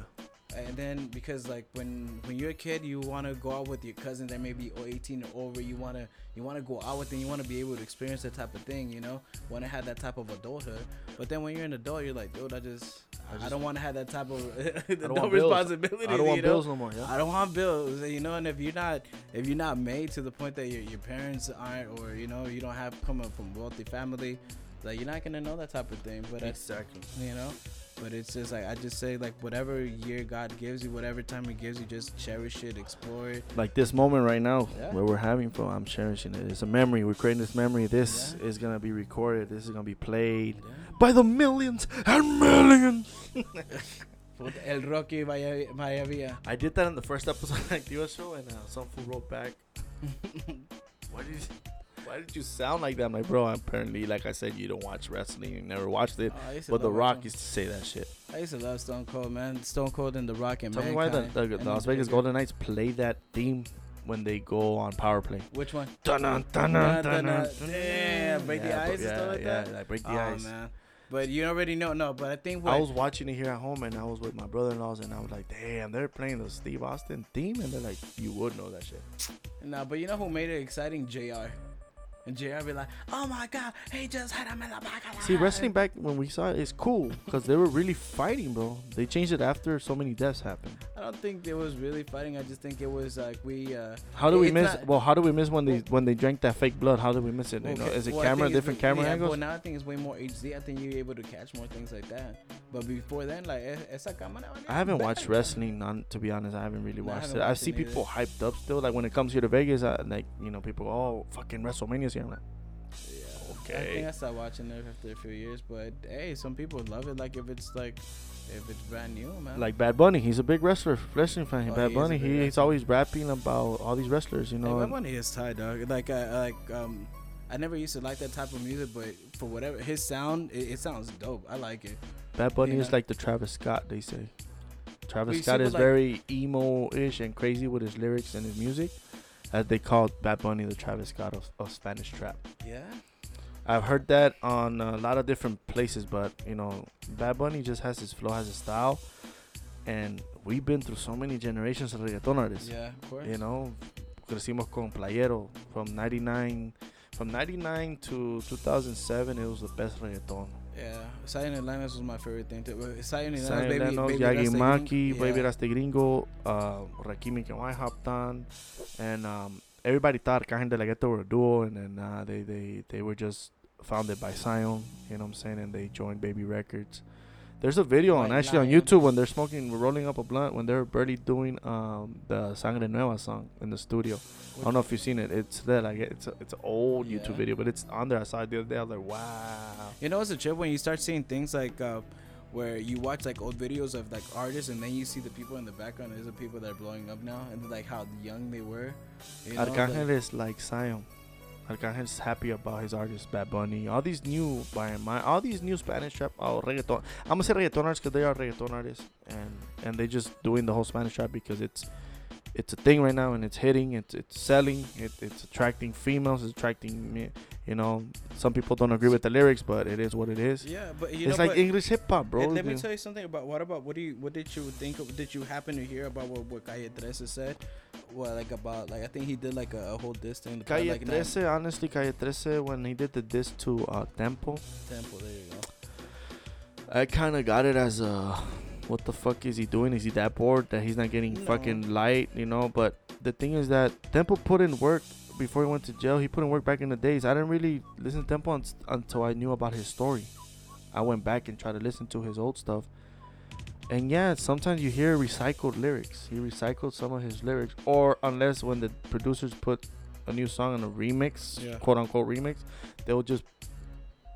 And then because like when when you're a kid, you want to go out with your cousins that may be 18 or over. You want to you want to go out with them. You want to be able to experience that type of thing. You know, want to have that type of adulthood. But then when you're an adult, you're like, dude, I just I I, don't want to have that type of no responsibility. I don't want you know? bills no more. Yeah. I don't want bills, you know. And if you're not, if you're not made to the point that your your parents aren't, or you know, you don't have come up from wealthy family, like you're not gonna know that type of thing. But I, Exactly. you know, but it's just like I just say like whatever year God gives you, whatever time He gives you, just cherish it, explore it. Like this moment right now, Yeah. where we're having fun, I'm cherishing it. It's a memory. We're creating this memory. This Yeah. is gonna be recorded. This is gonna be played Yeah. by the millions and millions. Puta, El Rocky vaya, vaya. I did that in the first episode of Activa Show, and uh, some fool wrote back, "Why did you, why did you sound like that?" I'm like, bro, apparently, like I said, you don't watch wrestling. You never watched it. Oh, I used to But The Rock used to say that shit. I used to love Stone Cold, man. Stone Cold and The Rock and Tell me why the, Mankind the, the Las Vegas. Golden Knights play that theme when they go on power play. Which one? Dun, dun, dun, Dun, dun, dun, dun, dun. dun. Damn, break the Yeah, ice and stuff like yeah, that? Like break the oh ice. man. But you already know. No, but I think what I was watching it here at home, and I was with my brother-in-laws, and I was like, "Damn, they're playing the Steve Austin theme," and they're like, "You would know that shit." No, but you know who made it exciting? JR. And JR be like, oh my god, he just had him in the back of the See, head." wrestling back when we saw it is cool because they were really fighting, bro. They changed it after so many deaths happened. I don't think it was really fighting. I just think it was like we. Uh, How do we miss? not- well, how do we miss when they when they drank that fake blood? How did we miss it? You know, is it well, camera, different camera yeah, angles? But now I think it's way more HD. I think you're able to catch more things like that. But before then, like esa cámara. I haven't watched wrestling. On, to be honest, I haven't really No, I watched haven't it. I see people hyped up still. Like when it comes here to Vegas, I, like you know, people, oh, fucking WrestleMania's here. I'm like, Yeah. I think I stopped watching it after a few years. But hey, some people love it. Like if it's like, if it's brand new, man. like Bad Bunny. He's a big wrestler, wrestling fan. Oh, Bad he Bunny. He, he's wrestler. always rapping about all these wrestlers. You Hey, know, Bad and Bunny is tight, dog. Like, uh, like, um, I never used to like that type of music, but for whatever his sound, it, it sounds dope. I like it. Bad Bunny you is know. like the Travis Scott. They say. Travis Scott is like- very emo-ish and crazy with his lyrics and his music, as they call Bad Bunny the Travis Scott of, of Spanish trap. Yeah. I've heard that on a lot of different places, but you know, Bad Bunny just has his flow, has his style, and we've been through so many generations of reggaeton artists. Yeah, of course. You know, crecimos con Playero from '99, from '99 to 2007. It was the best reggaeton. Yeah. And Lennox was my favorite thing. Too. And Zion Lennox, baby, Lennox, baby Yagi Rasta Maki, Gringo. Baby Yeah. Rasta Gringo, uh, Rakim and Kawhi hopped on, and um, everybody thought Arcángel De La Ghetto were a duo, and then uh, they, they, they were just founded by Zion, you know what I'm saying, and they joined Baby Records. There's a video on White actually on YouTube when they're smoking, rolling up a blunt, when they're barely doing um, the Sangre Nueva song in the studio. I don't know if you've seen it. It's there, like it's a, it's an old Yeah. YouTube video, but it's on there. I saw it the other day. I was like, wow. You know, it's a trip when you start seeing things like uh, where you watch like old videos of like artists, and then you see the people in the background. There's the people that are blowing up now, and like how young they were. You know, Arcángel like- is like Zion. Arcángel's happy about his artist Bad Bunny, all these new by my all these new Spanish trap, oh reggaeton. I'm gonna say reggaeton artists because they are reggaeton artists, and and they just doing the whole Spanish trap because it's it's a thing right now and it's hitting, it's it's selling, it, it's attracting females, it's attracting me. You know, some people don't agree with the lyrics, but it is what it is. Yeah, but you it's know, like English hip hop, bro. Let me tell you something about what about what do you what did you think of, did you happen to hear about what what Calle 13 said? What like about like I think he did like a, a whole diss thing. Calle like nine- 13, honestly, Calle 13, when he did the diss to uh, Tempo, Temple, there you go. I kind of got it as a, what the fuck is he doing? Is he that bored that he's not getting No. fucking light, you know? But the thing is that Tempo put in work before he went to jail. He put in work back in the days. I didn't really listen to Tempo un- until I knew about his story. I went back and tried to listen to his old stuff. And yeah, sometimes you hear recycled lyrics. He recycled some of his lyrics, or unless when the producers put a new song on a remix, Yeah. quote unquote remix, they'll just,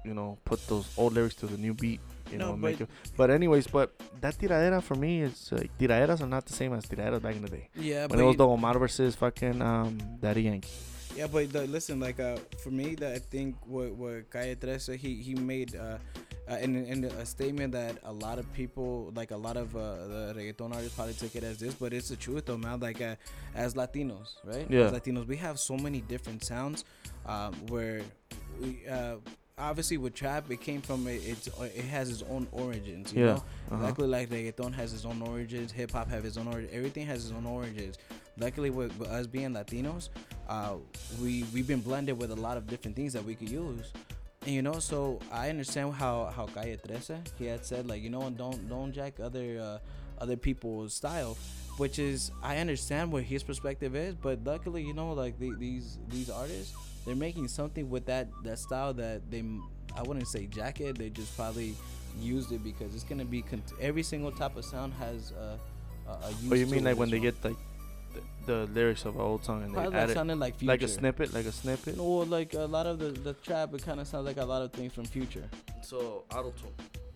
you know, put those old lyrics to the new beat. You No, know, make but- it. But anyways, but that tiradera for me is like tiraderas are not the same as tiraderas back in the day. Yeah, When but it was the Omar versus fucking um Daddy Yankee. Yeah, but the, listen, like uh, for me, that I think what what Calle 13 he he made uh, uh in in a statement that a lot of people, like a lot of uh, the reggaeton artists, probably took it as this, but it's the truth though, man. Like uh, as Latinos, right? Yeah. As Latinos, we have so many different sounds, um, where we uh. Obviously, with trap, it came from it. It's it has its own origins. You Yeah, know? uh-huh. Exactly like reggaeton has its own origins, hip hop have its own origins, everything has its own origins. Luckily, with, with us being Latinos, uh, we we've been blended with a lot of different things that we could use. And you know, so I understand how how Calle 13 he had said like you know don't don't jack other uh, other people's style, which is I understand what his perspective is, but luckily you know like the, these these artists they're making something with that that style that they I wouldn't say jacket they just probably used it because it's gonna be cont- every single type of sound has a, a, a use But you mean like when they get like the, the lyrics of an old song and they Probably add like it sounding like future. like a snippet, like a snippet? No, like a lot of the the trap, it kind of sounds like a lot of things from Future. So auto tune.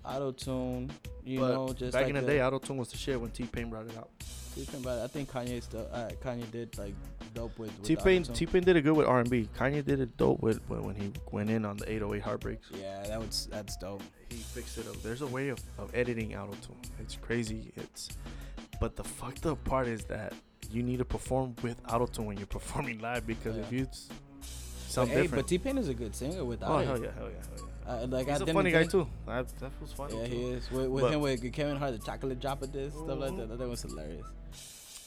Auto tune, you but know, just back like in the the- day, auto tune was the shit when T Pain brought it out. T-Pain, but I think Kanye still, uh, Kanye did like dope with, with T Pain. T Pain did it good with R and B. Kanye did it dope with when when he went in on the 808 heartbreaks. Yeah, that was that's dope. He fixed it up. There's a way of, of editing auto tune. It's crazy. It's but the fucked up part is that you need to perform with autotune when you're performing live because if you sound hey, different. but T Pain is a good singer without oh it. hell yeah, hell yeah, hell yeah. Uh, like He's I a funny guy think- too. That that was funny. Yeah, too. he is. With, with But- him, with Kevin Hart, the chocolate drop of this stuff like that. That was hilarious.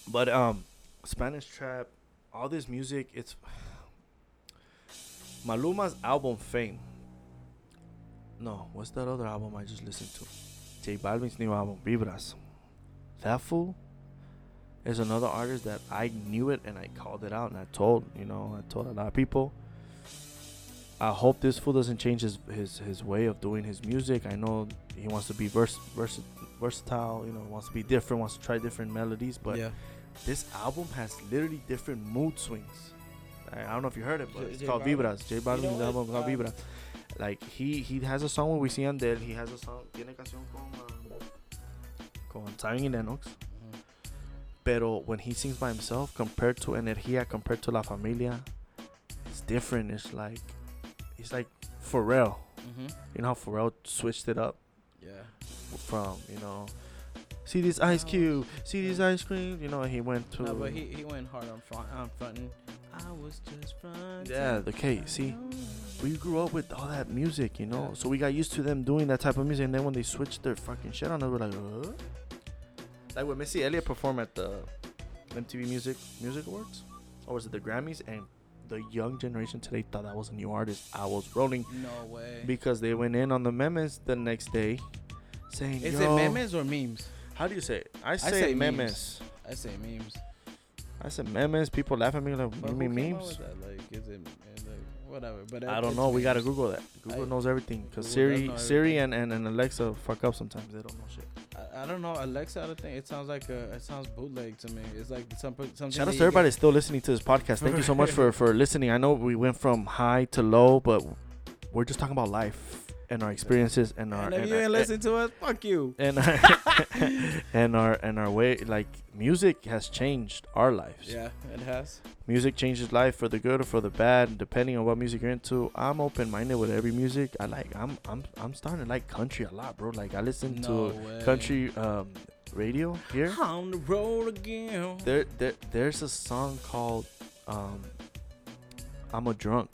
But um, Spanish trap, all this music, it's Maluma's album Fame. No, what's that other album I just listened to? J Balvin's new album Vibras. That fool is another artist that I knew it and I called it out and I told you know I told a lot of people. I hope this fool doesn't change his his, his way of doing his music. I know he wants to be vers- vers- versatile, you know, wants to be different, wants to try different melodies, but yeah, this album has literally different mood swings. I, I don't know if you heard it, but J- it's J called Balvin? Vibras. J Balvin's know album called Um, Vibras. Like he he has a song with Wisin Yandel. He has a song. Tiene canción con um, con y Lennox. Pero when he sings by himself, compared to Energía, compared to La Familia, it's different. It's like it's like Pharrell. Mhm. You know how Pharrell switched it up yeah. from you know. See this ice cube, see this ice cream. You know, he went to No, but he, he went hard on front on fronting. I was just fronting. Yeah, the K. See, we grew up with all that music, you know. So we got used to them doing that type of music, and then when they switched their fucking shit on us, we're like, uh? Like when Missy Elliott performed at the MTV Music Music Awards, or was it the Grammys? And the young generation today thought that was a new artist. I was rolling No way. because they went in on the memes the next day, saying, Is it memes or memes? How do you say it? I say, I say memes. memes. I say memes. I said memes. People laugh at me like, But you mean memes? Like, is it eh, like whatever? But I don't know. We gotta. Google that. Google I- knows everything because Siri, Siri, and, and, and Alexa fuck up sometimes. They don't know shit. I, don't know Alexa. I don't think it sounds like a, it sounds bootleg to me. It's like some something. Shout out to everybody still listening to this podcast. Thank you so much for for listening. I know we went from high to low, but we're just talking about life and our experiences and our And if and, you ain't listen to us, fuck you. and our, and our and our way like music has changed our lives. Yeah, it has. Music changes life for the good or for the bad, depending on what music you're into. I'm open minded with every music. I like. I'm I'm I'm starting to like country a lot, bro. Like I listen No to way. country um radio here. On the road again. There there there's a song called um I'm a drunk.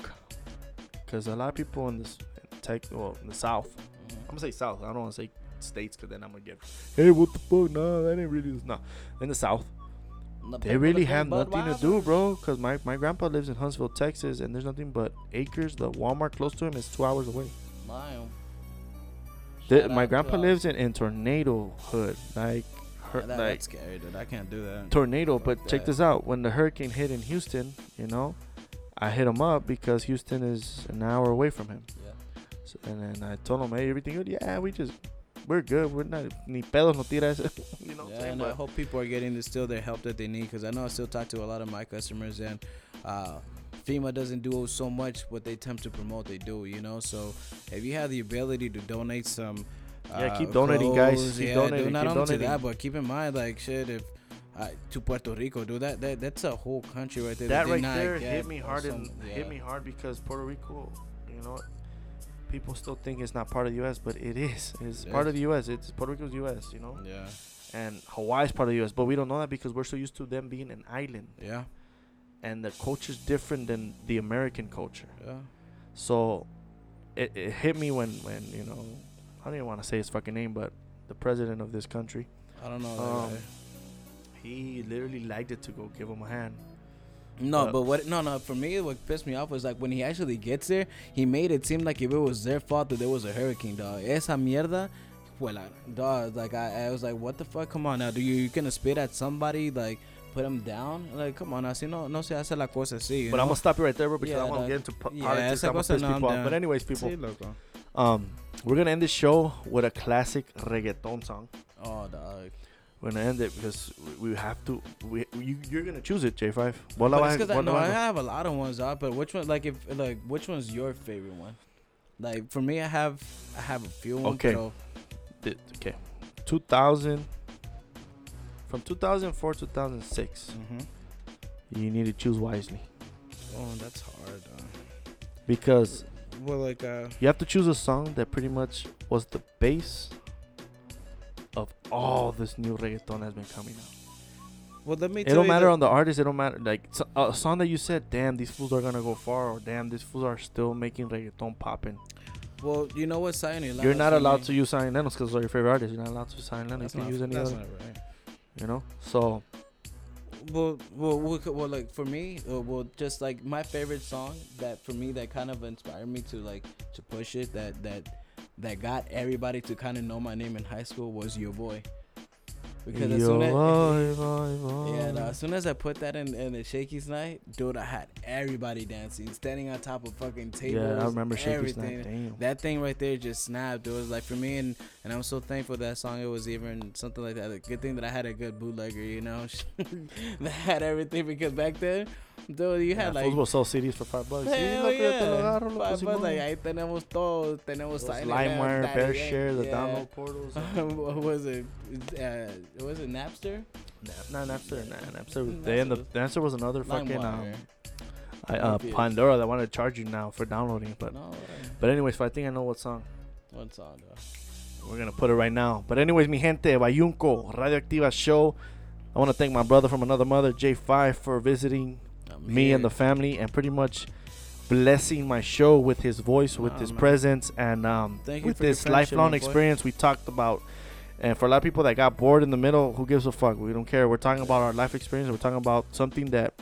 Cause a lot of people in this tech well in the south. I'm Mhm. gonna say south. I don't want to say states, cause then I'm gonna get. Hey, what the fuck? Nah, that ain't really. Nah, in the south. The They really that have drink nothing to do, bro. Cause my, my grandpa lives in Huntsville, Texas, and there's nothing but acres. The Walmart close to him is two hours away. Mine. The, my grandpa uh, lives in, in Tornado Hood, like, her, Yeah, that- like that's scary, dude. I can't do that. tornado. Fuck But check that. this out: when the hurricane hit in Houston, you know, I hit him up because Houston is an hour away from him. Yeah. So, and then I told him, "Hey, everything good? Yeah, we just we're good. We're not ni pedos no tiras." you know Yeah, saying? and I hope people are getting the still their help that they need because I know I still talk to a lot of my customers and uh, FEMA doesn't do so much what they attempt to promote. They do, you know. So if you have the ability to donate some, Yeah, uh, keep donating, guys. clothes, Keep yeah, donating, Do not keep only to donating. that, but keep in mind, like shit, if uh, to Puerto Rico, do that, that that's a whole country right there. that they right there hit me hard some- and yeah. hit me hard because Puerto Rico, you know, people still think it's not part of the U.S., but it is. It's It part is. of the U.S. It's Puerto Rico's U.S. You know, Yeah, and Hawaii's part of the U.S., but we don't know that because we're so used to them being an island, yeah, and the culture's different than the American culture. yeah. So it, it hit me when when you know I don't even want to say his fucking name, but the president of this country, I don't know. Um, he literally liked it to go give him a hand. No, Uh, but what? No, no. For me, what pissed me off was like when he actually gets there, he made it seem like if it was their fault that there was a hurricane, dog. Esa mierda, well, dog. Like I, I was like, what the fuck? Come on now, do you you gonna spit at somebody like? Put him down, like come on, I así no, no se hace la cosa así. But I'm gonna stop you right there, bro, because Yeah, I want to get into po- Yeah, politics. I'm gonna piss no, people off. But anyways, people, Sí, um, we're gonna end this show with a classic reggaeton song. Oh, dog. We're gonna end it because we have to. We you, you're gonna choose it, J5. What But it's I, no, I have a lot of ones out, but which one? Like if like which one's your favorite one? Like for me, I have I have a few. Okay. Pero, Th- Okay, 2000. From 2004 to 2006, Mhm. you need to choose wisely Oh, that's hard. Uh, because well, like uh, you have to choose a song that pretty much was the base of all this new reggaeton that's been coming out. Well, let me. It don't matter on the artist. It don't matter. Like so, a song that you said, damn, these fools are gonna go far, or damn, these fools are still making reggaeton popping. Well, you know what, Zion Lennox You're not allowed to use Zion Lennox because they're your favorite artist. You're not allowed to use Zion Lennox. You can not, use any other. right. You know. So Well, well, well, like for me, uh, well, just like my favorite song that for me that kind of inspired me to like to push it that that that got everybody to kind of know my name in high school was Your Boy. Because as Yo, soon as boy, boy, boy. yeah, no, as soon as I put that in in the Shakey's night, dude, I had everybody dancing, standing on top of fucking tables. yeah, I remember Shakey's night. Damn. That thing right there just snapped. It was like for me, and and I'm so thankful that song. It was even something like that. A good thing that I had a good bootlegger, you know, that had everything because back then, dude, you had yeah, like. will sell CDs for five bucks. Hell loco, yo te lo yeah. agarro, Five bucks, like, ahí tenemos todo. Tenemos LimeWire, BearShare, the yeah. download portals. what was it? Uh, was it Napster? Nah, nah, Napster, nah, Napster. They end up, Napster was another fucking um. I, uh, Pandora that wanted to charge you now for downloading. But no, but anyways, I think I know what song. one song though. We're gonna put it right now. But anyways, mi gente, Bayunco, Radioactiva Show. I want to thank my brother from another mother, J5, for visiting me and the family and pretty much blessing my show with his voice, with Wow, his man. presence, and um, Thank with this lifelong boy. experience we talked about. And for a lot of people that got bored in the middle, who gives a fuck? We don't care. We're talking about our life experience. We're talking about something that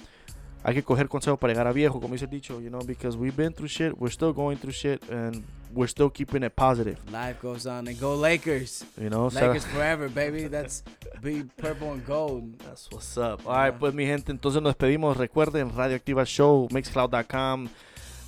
hay que coger consejo para llegar a viejo, como dice el dicho, you know, because we've been through shit. We're still going through shit, and we're still keeping it positive, Life goes on and go Lakers. you know. Lakers forever, baby. That's be purple and gold. That's what's up. All right, Yeah. pues mi gente, entonces nos despedimos. Recuerden, Radioactiva Show, mixcloud.com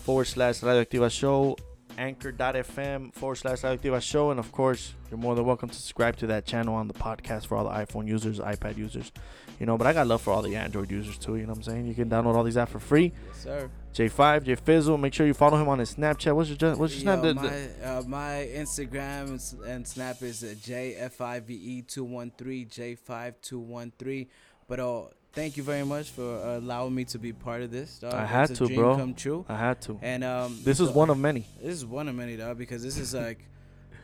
forward slash Radioactiva Show, anchor.fm forward slash Radioactiva Show, and of course, you're more than welcome to subscribe to that channel on the podcast for all the iPhone users, iPad users, you know. But I got love for all the Android users too, you know what I'm saying? You can download all these apps for free. Yes, sir. J5, J Fizzle, make sure you follow him on his Snapchat. What's your, what's your Yo, Snap? The- the- my, uh, my Instagram and Snap is uh, JFIVE213, J5213. But uh, thank you very much for uh, allowing me to be part of this. Dog. I had to, dream bro. come true. I had to. And um, This is so- one of many. This is one of many, dog, because this is like.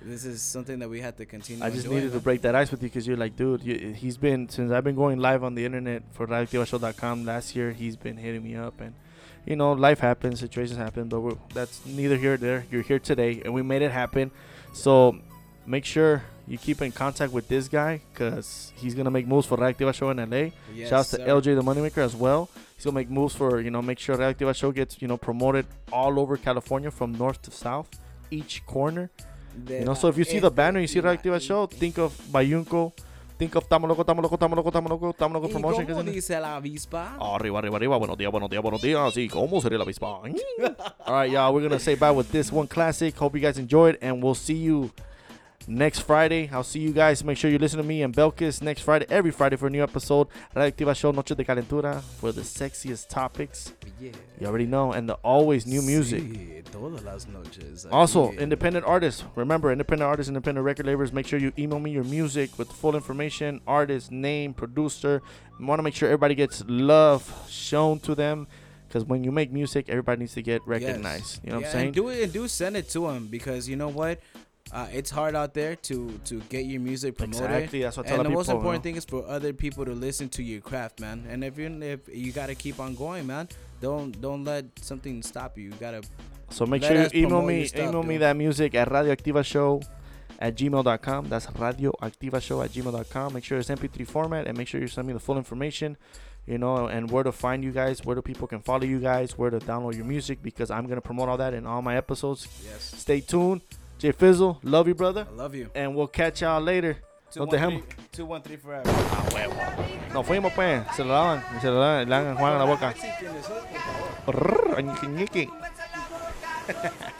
This is something that we had to continue. I just enjoying, needed to break that ice with you because you're like, dude, you, he's been since I've been going live on the internet for radioactivashow.com last year. He's been hitting me up, and you know, life happens, situations happen, but we're, that's neither here nor there. You're here today, and we made it happen. So make sure you keep in contact with this guy because he's gonna make moves for Radioactiva Show in LA. Yes, Shouts to sir. LJ the Moneymaker as well. He's gonna make moves for you know make sure Radioactiva Show gets you know promoted all over California from north to south, each corner. You know, so if you see the banner, you see Radioactiva Show, think of Bayunco, think of Tamo Loco, Tamo Loco, Tamo Loco, Tamo Loco, Tamo Loco ¿Y Promotion. cómo dice la avispa? Arriba, arriba, arriba. Buenos días, buenos días, buenos días. Sí, ¿cómo sería la avispa? All right, y'all. We're going to say bye with this one classic. Hope you guys enjoyed, and we'll see you next Friday. I'll see you guys. Make sure you listen to me and Belkis next Friday, every Friday for a new episode. Radioactiva Show, Noche de Calentura, for the sexiest topics. Yeah. You already know. And the always new music. Sí, todas las noches. Also, aquí. independent artists. Remember, independent artists, independent record labels. Make sure you email me your music with full information, artist, name, producer. Want to make sure everybody gets love shown to them. Because when you make music, everybody needs to get Yes. recognized. You know Yeah, what I'm saying? And do it and do send it to them because you know what, uh, it's hard out there to to get your music promoted. Exactly. That's what I tell And the people. most you important know? thing is for other people to listen to your craft, man. And if you if you gotta keep on going, man, don't don't let something stop you. You gotta So make sure you email me stuff, email me that music at radioactivashow at gmail.com. That's radioactivashow at gmail.com. Make sure it's MP3 format and make sure you send me the full information, you know, and where to find you guys, where the people can follow you guys, where to download your music because I'm going to promote all that in all my episodes. yes. Stay tuned. J Fizzle, love you, brother. I love you. And we'll catch y'all later. Two No one dejamos. three two one three forever. Nos fuimos, pues. Se lo lavan. Se lo lavan. Le hagan Juan a la boca. Sí, tienes ñiqui, ñiqui.